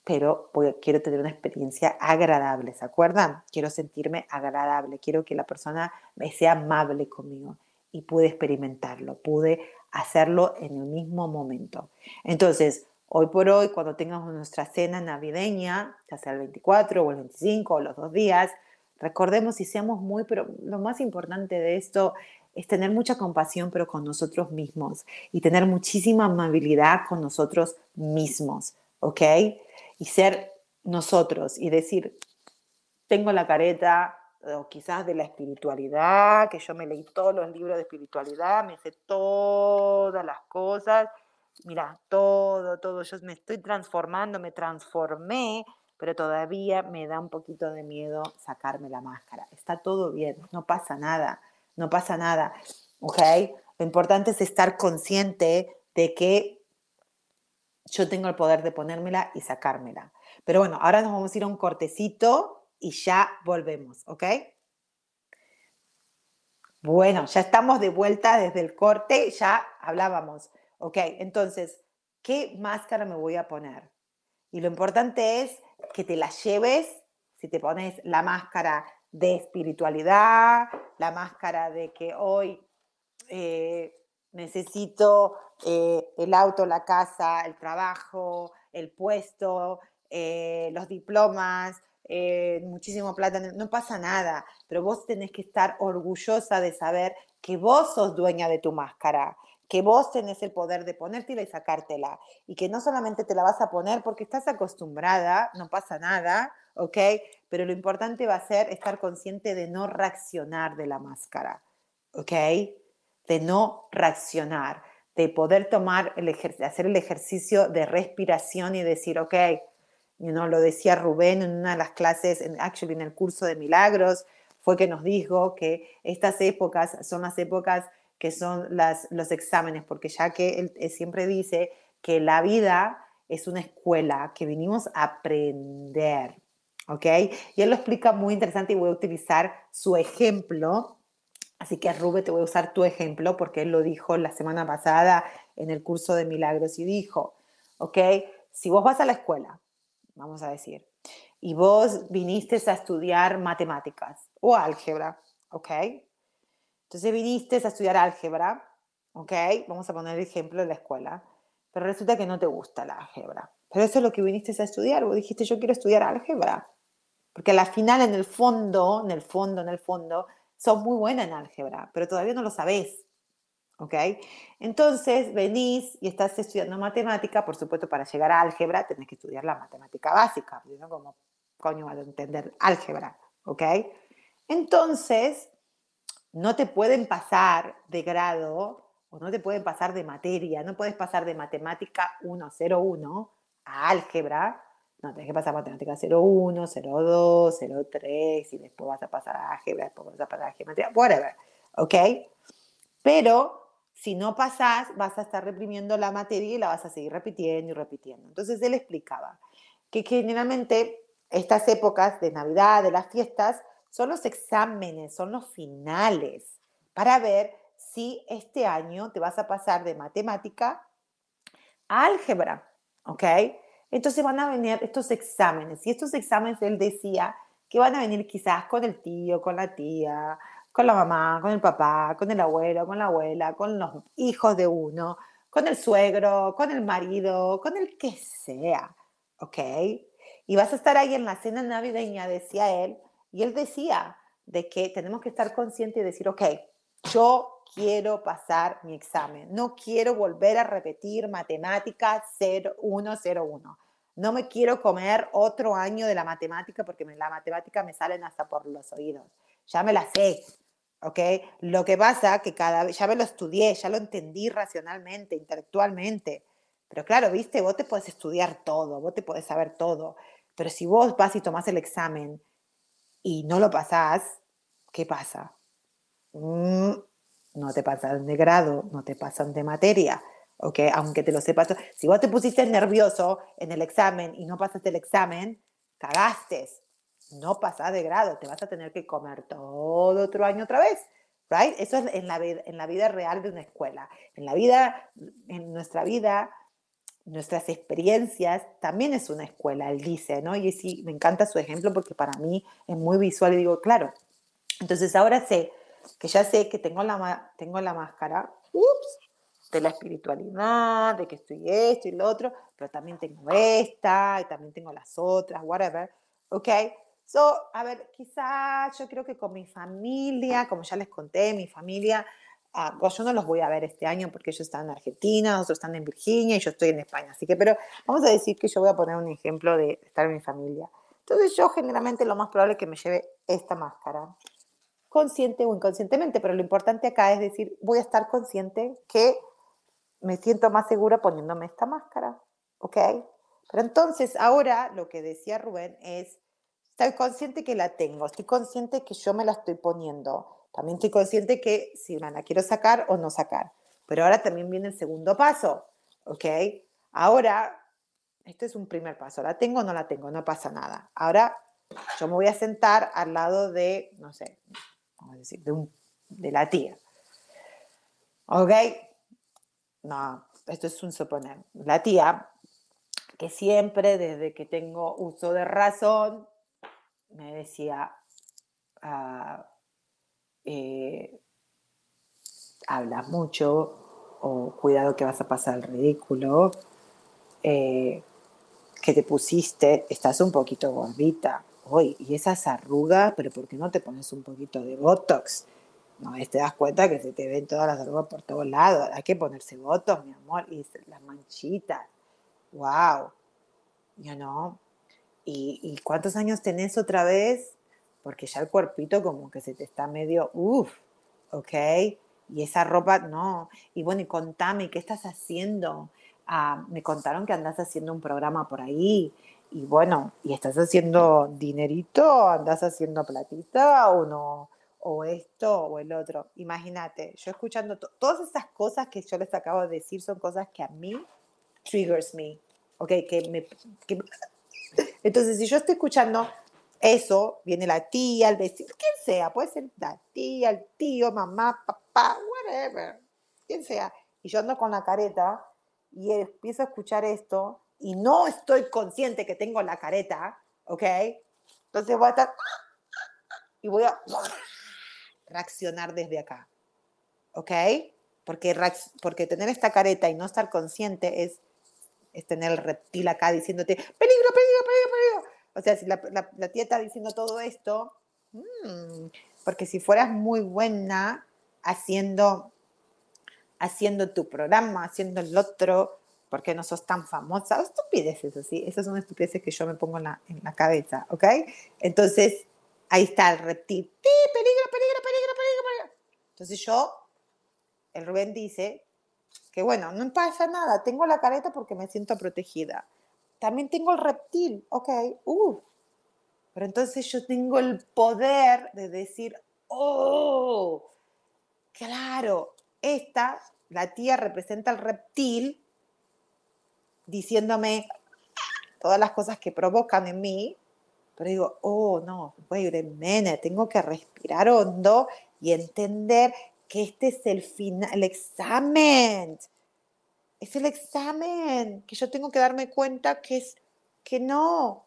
pero quiero tener una experiencia agradable, ¿se acuerdan? Quiero sentirme agradable, quiero que la persona sea amable conmigo y pude experimentarlo, pude hacerlo en el mismo momento. Entonces, Hoy por hoy, cuando tengamos nuestra cena navideña, ya sea el 24 o el 25 o los dos días, recordemos y seamos muy, pero lo más importante de esto es tener mucha compasión, pero con nosotros mismos y tener muchísima amabilidad con nosotros mismos, ¿ok? Y ser nosotros y decir, tengo la careta, o quizás de la espiritualidad, que yo me leí todos los libros de espiritualidad, me sé todas las cosas mira, todo, todo, yo me estoy transformando, me transformé, pero todavía me da un poquito de miedo sacarme la máscara. Está todo bien, no pasa nada, no pasa nada, ¿ok? Lo importante es estar consciente de que yo tengo el poder de ponérmela y sacármela. Pero bueno, ahora nos vamos a ir a un cortecito y ya volvemos, ¿ok? Bueno, ya estamos de vuelta desde el corte, ya hablábamos Ok, entonces, ¿qué máscara me voy a poner? Y lo importante es que te la lleves, si te pones la máscara de espiritualidad, la máscara de que hoy eh, necesito eh, el auto, la casa, el trabajo, el puesto, eh, los diplomas, muchísimo plata, no pasa nada, pero vos tenés que estar orgullosa de saber que vos sos dueña de tu máscara, que vos tenés el poder de ponértela y sacártela. Y que no solamente te la vas a poner porque estás acostumbrada, no pasa nada, ¿ok? Pero lo importante va a ser estar consciente de no reaccionar de la máscara, ¿ok? De no reaccionar, de poder tomar el hacer el ejercicio de respiración y decir, ok, you know, lo decía Rubén en una de las clases, en, actually en el curso de milagros, fue que nos dijo que estas épocas son las épocas que son las, los exámenes, porque ya que él, siempre dice que la vida es una escuela que vinimos a aprender, ¿ok? Y él lo explica muy interesante y voy a utilizar su ejemplo. Así que Rube, te voy a usar tu ejemplo porque él lo dijo la semana pasada en el curso de milagros y dijo, ¿ok? Si vos vas a la escuela, vamos a decir, y vos viniste a estudiar matemáticas o álgebra, ¿ok? Entonces viniste a estudiar álgebra, ¿ok? Vamos a poner el ejemplo de la escuela, pero resulta que no te gusta la álgebra. Pero eso es lo que viniste a estudiar. Vos dijiste, yo quiero estudiar álgebra. Porque al final, en el fondo, en el fondo, en el fondo, sos muy buena en álgebra, pero todavía no lo sabés. ¿Ok? Entonces venís y estás estudiando matemática, por supuesto, para llegar a álgebra tenés que estudiar la matemática básica, ¿no? Como coño vas a entender álgebra, ¿ok? Entonces, no te pueden pasar de grado o no te pueden pasar de materia, no puedes pasar de matemática 101 a álgebra no, tenés que pasar matemática 01, 02, 03, y después vas a pasar a álgebra, después vas a pasar a geometría, whatever, ¿ok? Pero si no pasás, vas a estar reprimiendo la materia y la vas a seguir repitiendo y repitiendo. Entonces él explicaba que generalmente estas épocas de Navidad, de las fiestas, son los exámenes, son los finales, para ver si este año te vas a pasar de matemática a álgebra, ¿ok? Entonces van a venir estos exámenes. Y estos exámenes, él decía que van a venir quizás con el tío, con la tía, con la mamá, con el papá, con el abuelo, con la abuela, con los hijos de uno, con el suegro, con el marido, con el que sea. ¿Ok? Y vas a estar ahí en la cena navideña, decía él. Y él decía de que tenemos que estar conscientes y decir, ok, yo quiero pasar mi examen, no quiero volver a repetir matemáticas 0101. No me quiero comer otro año de la matemática porque la matemática me salen hasta por los oídos. Ya me la sé, ¿ok? Lo que pasa que cada vez, ya me lo estudié, ya lo entendí racionalmente, intelectualmente. Pero claro, viste, vos te puedes estudiar todo, vos te puedes saber todo. Pero si vos vas y tomás el examen y no lo pasás, ¿qué pasa? Mm, no te pasan de grado, no te pasan de materia, ¿ok? Aunque te lo sepas. Si vos te pusiste nervioso en el examen y no pasaste el examen, cagaste. No pasás de grado, te vas a tener que comer todo otro año otra vez. Right? Eso es en la, en la vida real de una escuela. En la vida, en nuestra vida, nuestras experiencias también es una escuela, él dice, ¿no? Y sí, me encanta su ejemplo porque para mí es muy visual y digo, claro. Entonces ahora sé que ya sé que tengo la, tengo la máscara, ups, de la espiritualidad, de que estoy esto y lo otro, pero también tengo esta y también tengo las otras, whatever, ¿ok? So, a ver, quizás yo creo que con mi familia, como ya les conté, mi familia, pues yo no los voy a ver este año porque ellos están en Argentina, otros están en Virginia y yo estoy en España. Así que, pero vamos a decir que yo voy a poner un ejemplo de estar en mi familia. Entonces yo generalmente lo más probable es que me lleve esta máscara consciente o inconscientemente, pero lo importante acá es decir, voy a estar consciente que me siento más segura poniéndome esta máscara, ¿ok? Pero entonces ahora lo que decía Rubén es, estoy consciente que la tengo, estoy consciente que yo me la estoy poniendo, también estoy consciente que si me la quiero sacar o no sacar, pero ahora también viene el segundo paso, ¿ok? Ahora, esto es un primer paso, ¿la tengo o no la tengo? No pasa nada. Ahora yo me voy a sentar al lado de, no sé, vamos a decir, de, de la tía. ¿Ok? No, esto es un suponer. La tía, que siempre desde que tengo uso de razón, me decía, ah, eh, hablas mucho o cuidado que vas a pasar el ridículo, eh, que te pusiste, estás un poquito gordita, hoy, y esas arrugas, pero ¿por qué no te pones un poquito de Botox? No, te das cuenta que se te ven todas las arrugas por todos lados. Hay que ponerse Botox, mi amor, y las manchitas. ¡Wow! Ya no. ¿Y, ¿Y cuántos años tenés otra vez? Porque ya el cuerpito como que se te está medio, uff, ¿ok? Y esa ropa, no. Y bueno, y contame, ¿qué estás haciendo? Ah, me contaron que andas haciendo un programa por ahí y bueno, y estás haciendo dinerito, andas haciendo platita o no, o esto o el otro. Imagínate, yo escuchando todas esas cosas que yo les acabo de decir son cosas que a mí triggers me, ¿ok? Que me, Entonces, si yo estoy escuchando eso, viene la tía, el vecino, quien sea, puede ser la tía, el tío, mamá, papá, whatever, quien sea. Y yo ando con la careta y empiezo a escuchar esto y no estoy consciente que tengo la careta, ¿ok? Entonces voy a estar y voy a reaccionar desde acá, ¿ok? Porque, porque tener esta careta y no estar consciente es, es tener el reptil acá diciéndote, peligro, peligro, peligro, peligro. O sea, si la, la, tía está diciendo todo esto, mm, porque si fueras muy buena haciendo, haciendo tu programa, haciendo el otro, porque no sos tan famosa? Estupideces así, esas son estupideces que yo me pongo en la, en la cabeza, ¿ok? Entonces, ahí está el reptil. ¡Sí, peligro, peligro, peligro, peligro, peligro! Entonces yo, el Rubén dice que bueno, no pasa nada, tengo la careta porque me siento protegida. También tengo el reptil, ok, uh, pero entonces yo tengo el poder de decir, oh, claro, esta, la tía representa el reptil, diciéndome todas las cosas que provocan en mí, pero digo, oh, no, wait a minute, tengo que respirar hondo y entender que este es el final, el examen. Es el examen, que yo tengo que darme cuenta que es que no,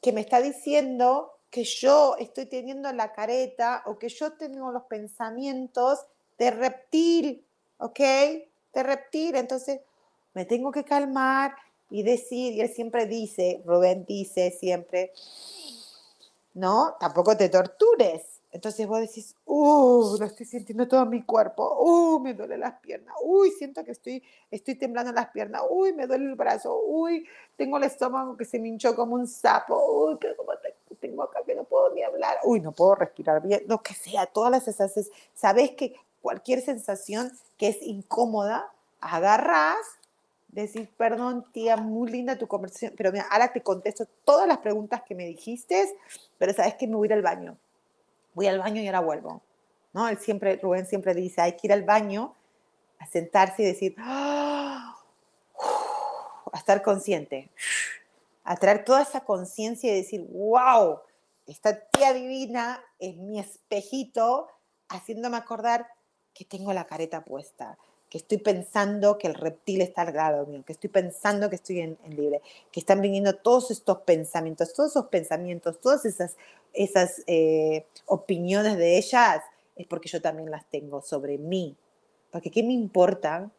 que me está diciendo que yo estoy teniendo la careta o que yo tengo los pensamientos de reptil, ¿ok? De reptil. Entonces me tengo que calmar y decir, y él siempre dice, Rubén dice siempre, no, tampoco te tortures. Entonces vos decís, uh, lo estoy sintiendo todo mi cuerpo, uh, me duele las piernas, uy, siento que estoy, estoy temblando las piernas, uy, me duele el brazo, uy, tengo el estómago que se me hinchó como un sapo, uy, pero como tengo acá que no puedo ni hablar, uy, no puedo respirar bien, lo que sea, todas las sensaciones. Sabes que cualquier sensación que es incómoda, agarras decir, perdón, tía, muy linda tu conversación, pero mira, ahora te contesto todas las preguntas que me dijiste, pero sabes que me voy a ir al baño. Voy al baño y ahora vuelvo. ¿No? Él siempre, Rubén siempre dice, hay que ir al baño a sentarse y decir, ¡Ah! a estar consciente, a traer toda esa conciencia y decir, wow, esta tía divina es mi espejito, haciéndome acordar que tengo la careta puesta, que estoy pensando que el reptil está al lado mío, que estoy pensando que estoy en, libre, que están viniendo todos estos pensamientos, todos esos pensamientos, todas esas, esas eh, opiniones de ellas, es porque yo también las tengo sobre mí. Porque ¿qué me importa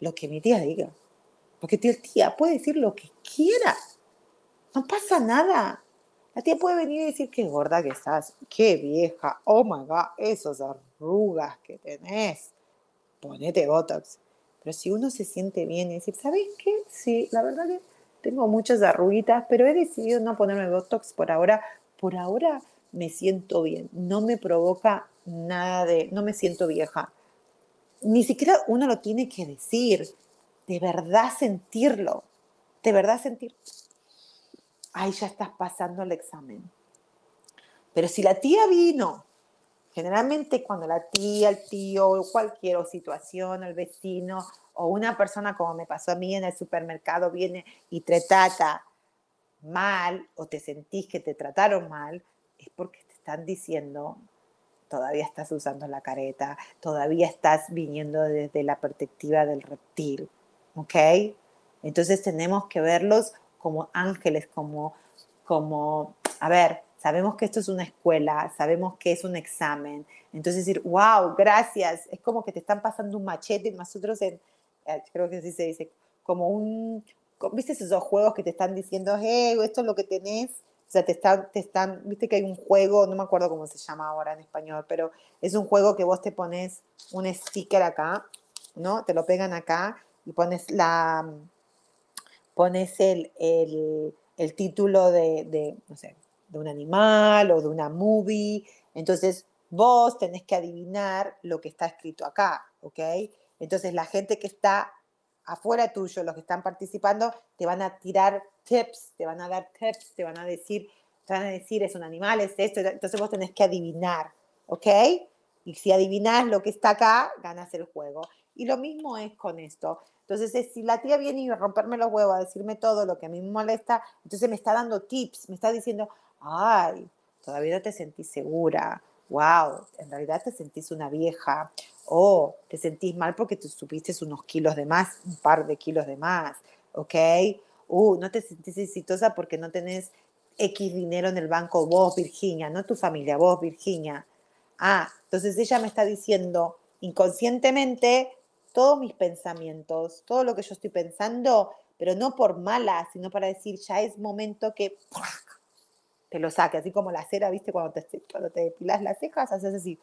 lo que mi tía diga? Porque tía, tía puede decir lo que quiera. No pasa nada. La tía puede venir y decir qué gorda que estás, qué vieja, oh my god, esos arrugas que tenés ponete Botox. Pero si uno se siente bien y decir, ¿sabes qué? Sí, la verdad que tengo muchas arruguitas, pero he decidido no ponerme Botox por ahora. Por ahora me siento bien, no me provoca nada de, no me siento vieja. Ni siquiera uno lo tiene que decir, de verdad sentirlo, de verdad sentir. Ay, ya estás pasando el examen. Pero si la tía vino Generalmente cuando la tía, el tío, cualquier situación, el vecino o una persona como me pasó a mí en el supermercado viene y te trata mal o te sentís que te trataron mal, es porque te están diciendo, todavía estás usando la careta, todavía estás viniendo desde la perspectiva del reptil, ¿ok? Entonces tenemos que verlos como ángeles, como, como, a ver, sabemos que esto es una escuela, sabemos que es un examen. Entonces decir, wow, gracias, es como que te están pasando un machete nosotros en, eh, creo que así se dice, como un, ¿viste esos juegos que te están diciendo, hey, esto es lo que tenés? O sea, te están, te están, viste que hay un juego, no me acuerdo cómo se llama ahora en español, pero es un juego que vos te pones un sticker acá, ¿no? Te lo pegan acá y pones la, pones el, el, el título de, no sé, de un animal o de una movie. Entonces, vos tenés que adivinar lo que está escrito acá, ¿ok? Entonces, la gente que está afuera tuyo, los que están participando, te van a tirar tips, te van a dar tips, te van a decir, te van a decir, es un animal, es esto. Entonces, vos tenés que adivinar, ¿ok? Y si adivinas lo que está acá, ganas el juego. Y lo mismo es con esto. Entonces, si la tía viene a romperme los huevos, a decirme todo lo que a mí me molesta, entonces me está dando tips, me está diciendo, ay, todavía no te sentís segura, wow, en realidad te sentís una vieja, o te sentís mal porque te supiste unos kilos de más, un par de kilos de más, ¿ok? Uh, no te sentís exitosa porque no tenés X dinero en el banco, vos, Virginia, no tu familia, vos, Virginia. Ah, entonces ella me está diciendo inconscientemente todos mis pensamientos, todo lo que yo estoy pensando, pero no por mala, sino para decir, ya es momento que te lo saque, así como la cera, ¿viste? Cuando te, cuando te depilas las cejas, haces así,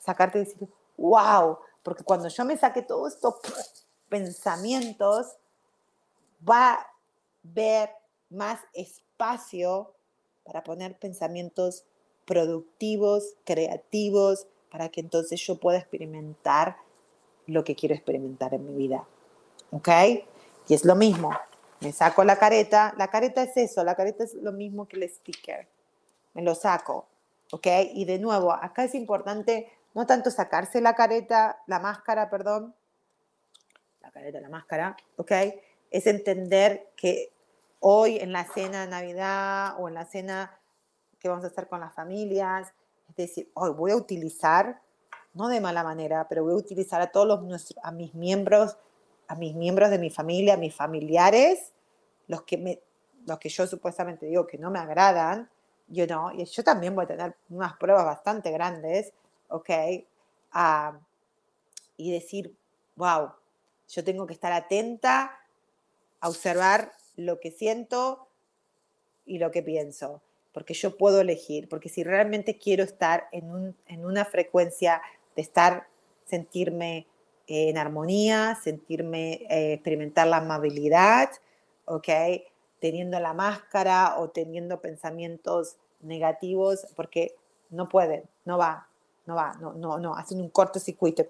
sacarte y decir, wow, porque cuando yo me saque todos estos pensamientos, va a haber más espacio para poner pensamientos productivos, creativos, para que entonces yo pueda experimentar lo que quiero experimentar en mi vida. ¿Ok? Y es lo mismo. Me saco la careta. La careta es eso. La careta es lo mismo que el sticker. Me lo saco. ¿Ok? Y de nuevo, acá es importante no tanto sacarse la careta, la máscara, perdón. La careta, la máscara. ¿Ok? Es entender que hoy en la cena de Navidad o en la cena que vamos a hacer con las familias, es decir, hoy voy a utilizar, no de mala manera, pero voy a utilizar a todos los, a mis miembros a mis miembros de mi familia, a mis familiares, los que, me, los que yo supuestamente digo que no me agradan, yo no, y yo también voy a tener unas pruebas bastante grandes, ¿ok? y decir, wow, yo tengo que estar atenta a observar lo que siento y lo que pienso, porque yo puedo elegir, porque si realmente quiero estar en, un, en una frecuencia de estar, sentirme en armonía, sentirme, eh, experimentar la amabilidad, ¿ok? Teniendo la máscara o teniendo pensamientos negativos, porque no pueden, no va, no va, no, no, no, hacen un cortocircuito.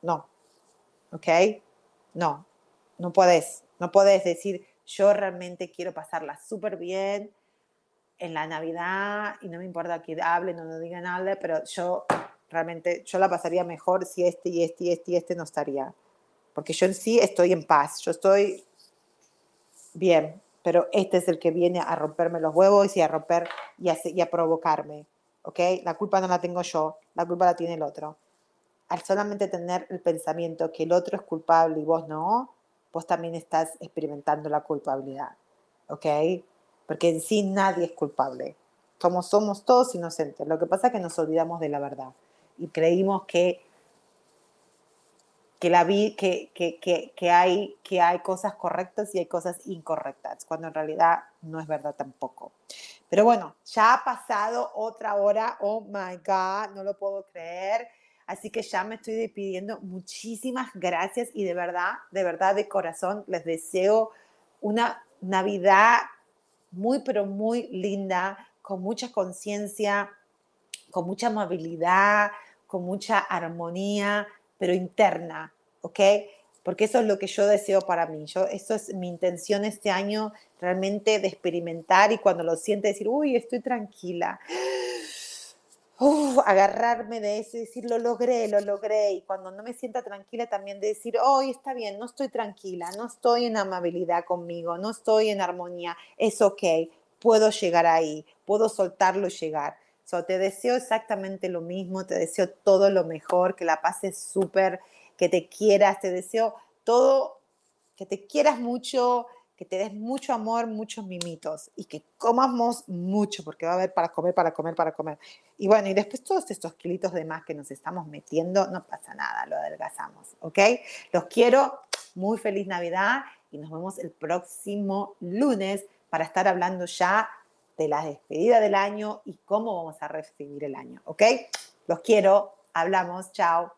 No, ¿ok? No, no puedes, no puedes decir, yo realmente quiero pasarla súper bien en la Navidad y no me importa que hablen o no digan nada, pero yo Realmente yo la pasaría mejor si este y este y este y este no estaría. Porque yo en sí estoy en paz, yo estoy bien, pero este es el que viene a romperme los huevos y a romper y a, y a provocarme. ¿Ok? La culpa no la tengo yo, la culpa la tiene el otro. Al solamente tener el pensamiento que el otro es culpable y vos no, vos también estás experimentando la culpabilidad. ¿Ok? Porque en sí nadie es culpable. Somos, somos todos inocentes. Lo que pasa es que nos olvidamos de la verdad y creímos que, que, la vi, que, que, que, hay, que hay cosas correctas y hay cosas incorrectas, cuando en realidad no es verdad tampoco. Pero bueno, ya ha pasado otra hora, oh my God, no lo puedo creer. Así que ya me estoy despidiendo. Muchísimas gracias y de verdad, de verdad, de corazón, les deseo una Navidad muy, pero muy linda, con mucha conciencia, con mucha amabilidad, con mucha armonía, pero interna, ¿ok? Porque eso es lo que yo deseo para mí. Yo, eso es mi intención este año, realmente de experimentar y cuando lo siente decir, uy, estoy tranquila. agarrarme de eso y decir, lo logré, lo logré. Y cuando no me sienta tranquila, también de decir, hoy está bien, no estoy tranquila, no estoy en amabilidad conmigo, no estoy en armonía, es ok, puedo llegar ahí, puedo soltarlo y llegar te deseo exactamente lo mismo, te deseo todo lo mejor, que la pases súper, que te quieras, te deseo todo, que te quieras mucho, que te des mucho amor, muchos mimitos y que comamos mucho, porque va a haber para comer, para comer, para comer. Y bueno, y después todos estos kilitos de más que nos estamos metiendo, no pasa nada, lo adelgazamos, ¿ok? Los quiero, muy feliz Navidad y nos vemos el próximo lunes para estar hablando ya de la despedida del año y cómo vamos a recibir el año, ¿ok? Los quiero, hablamos, chao.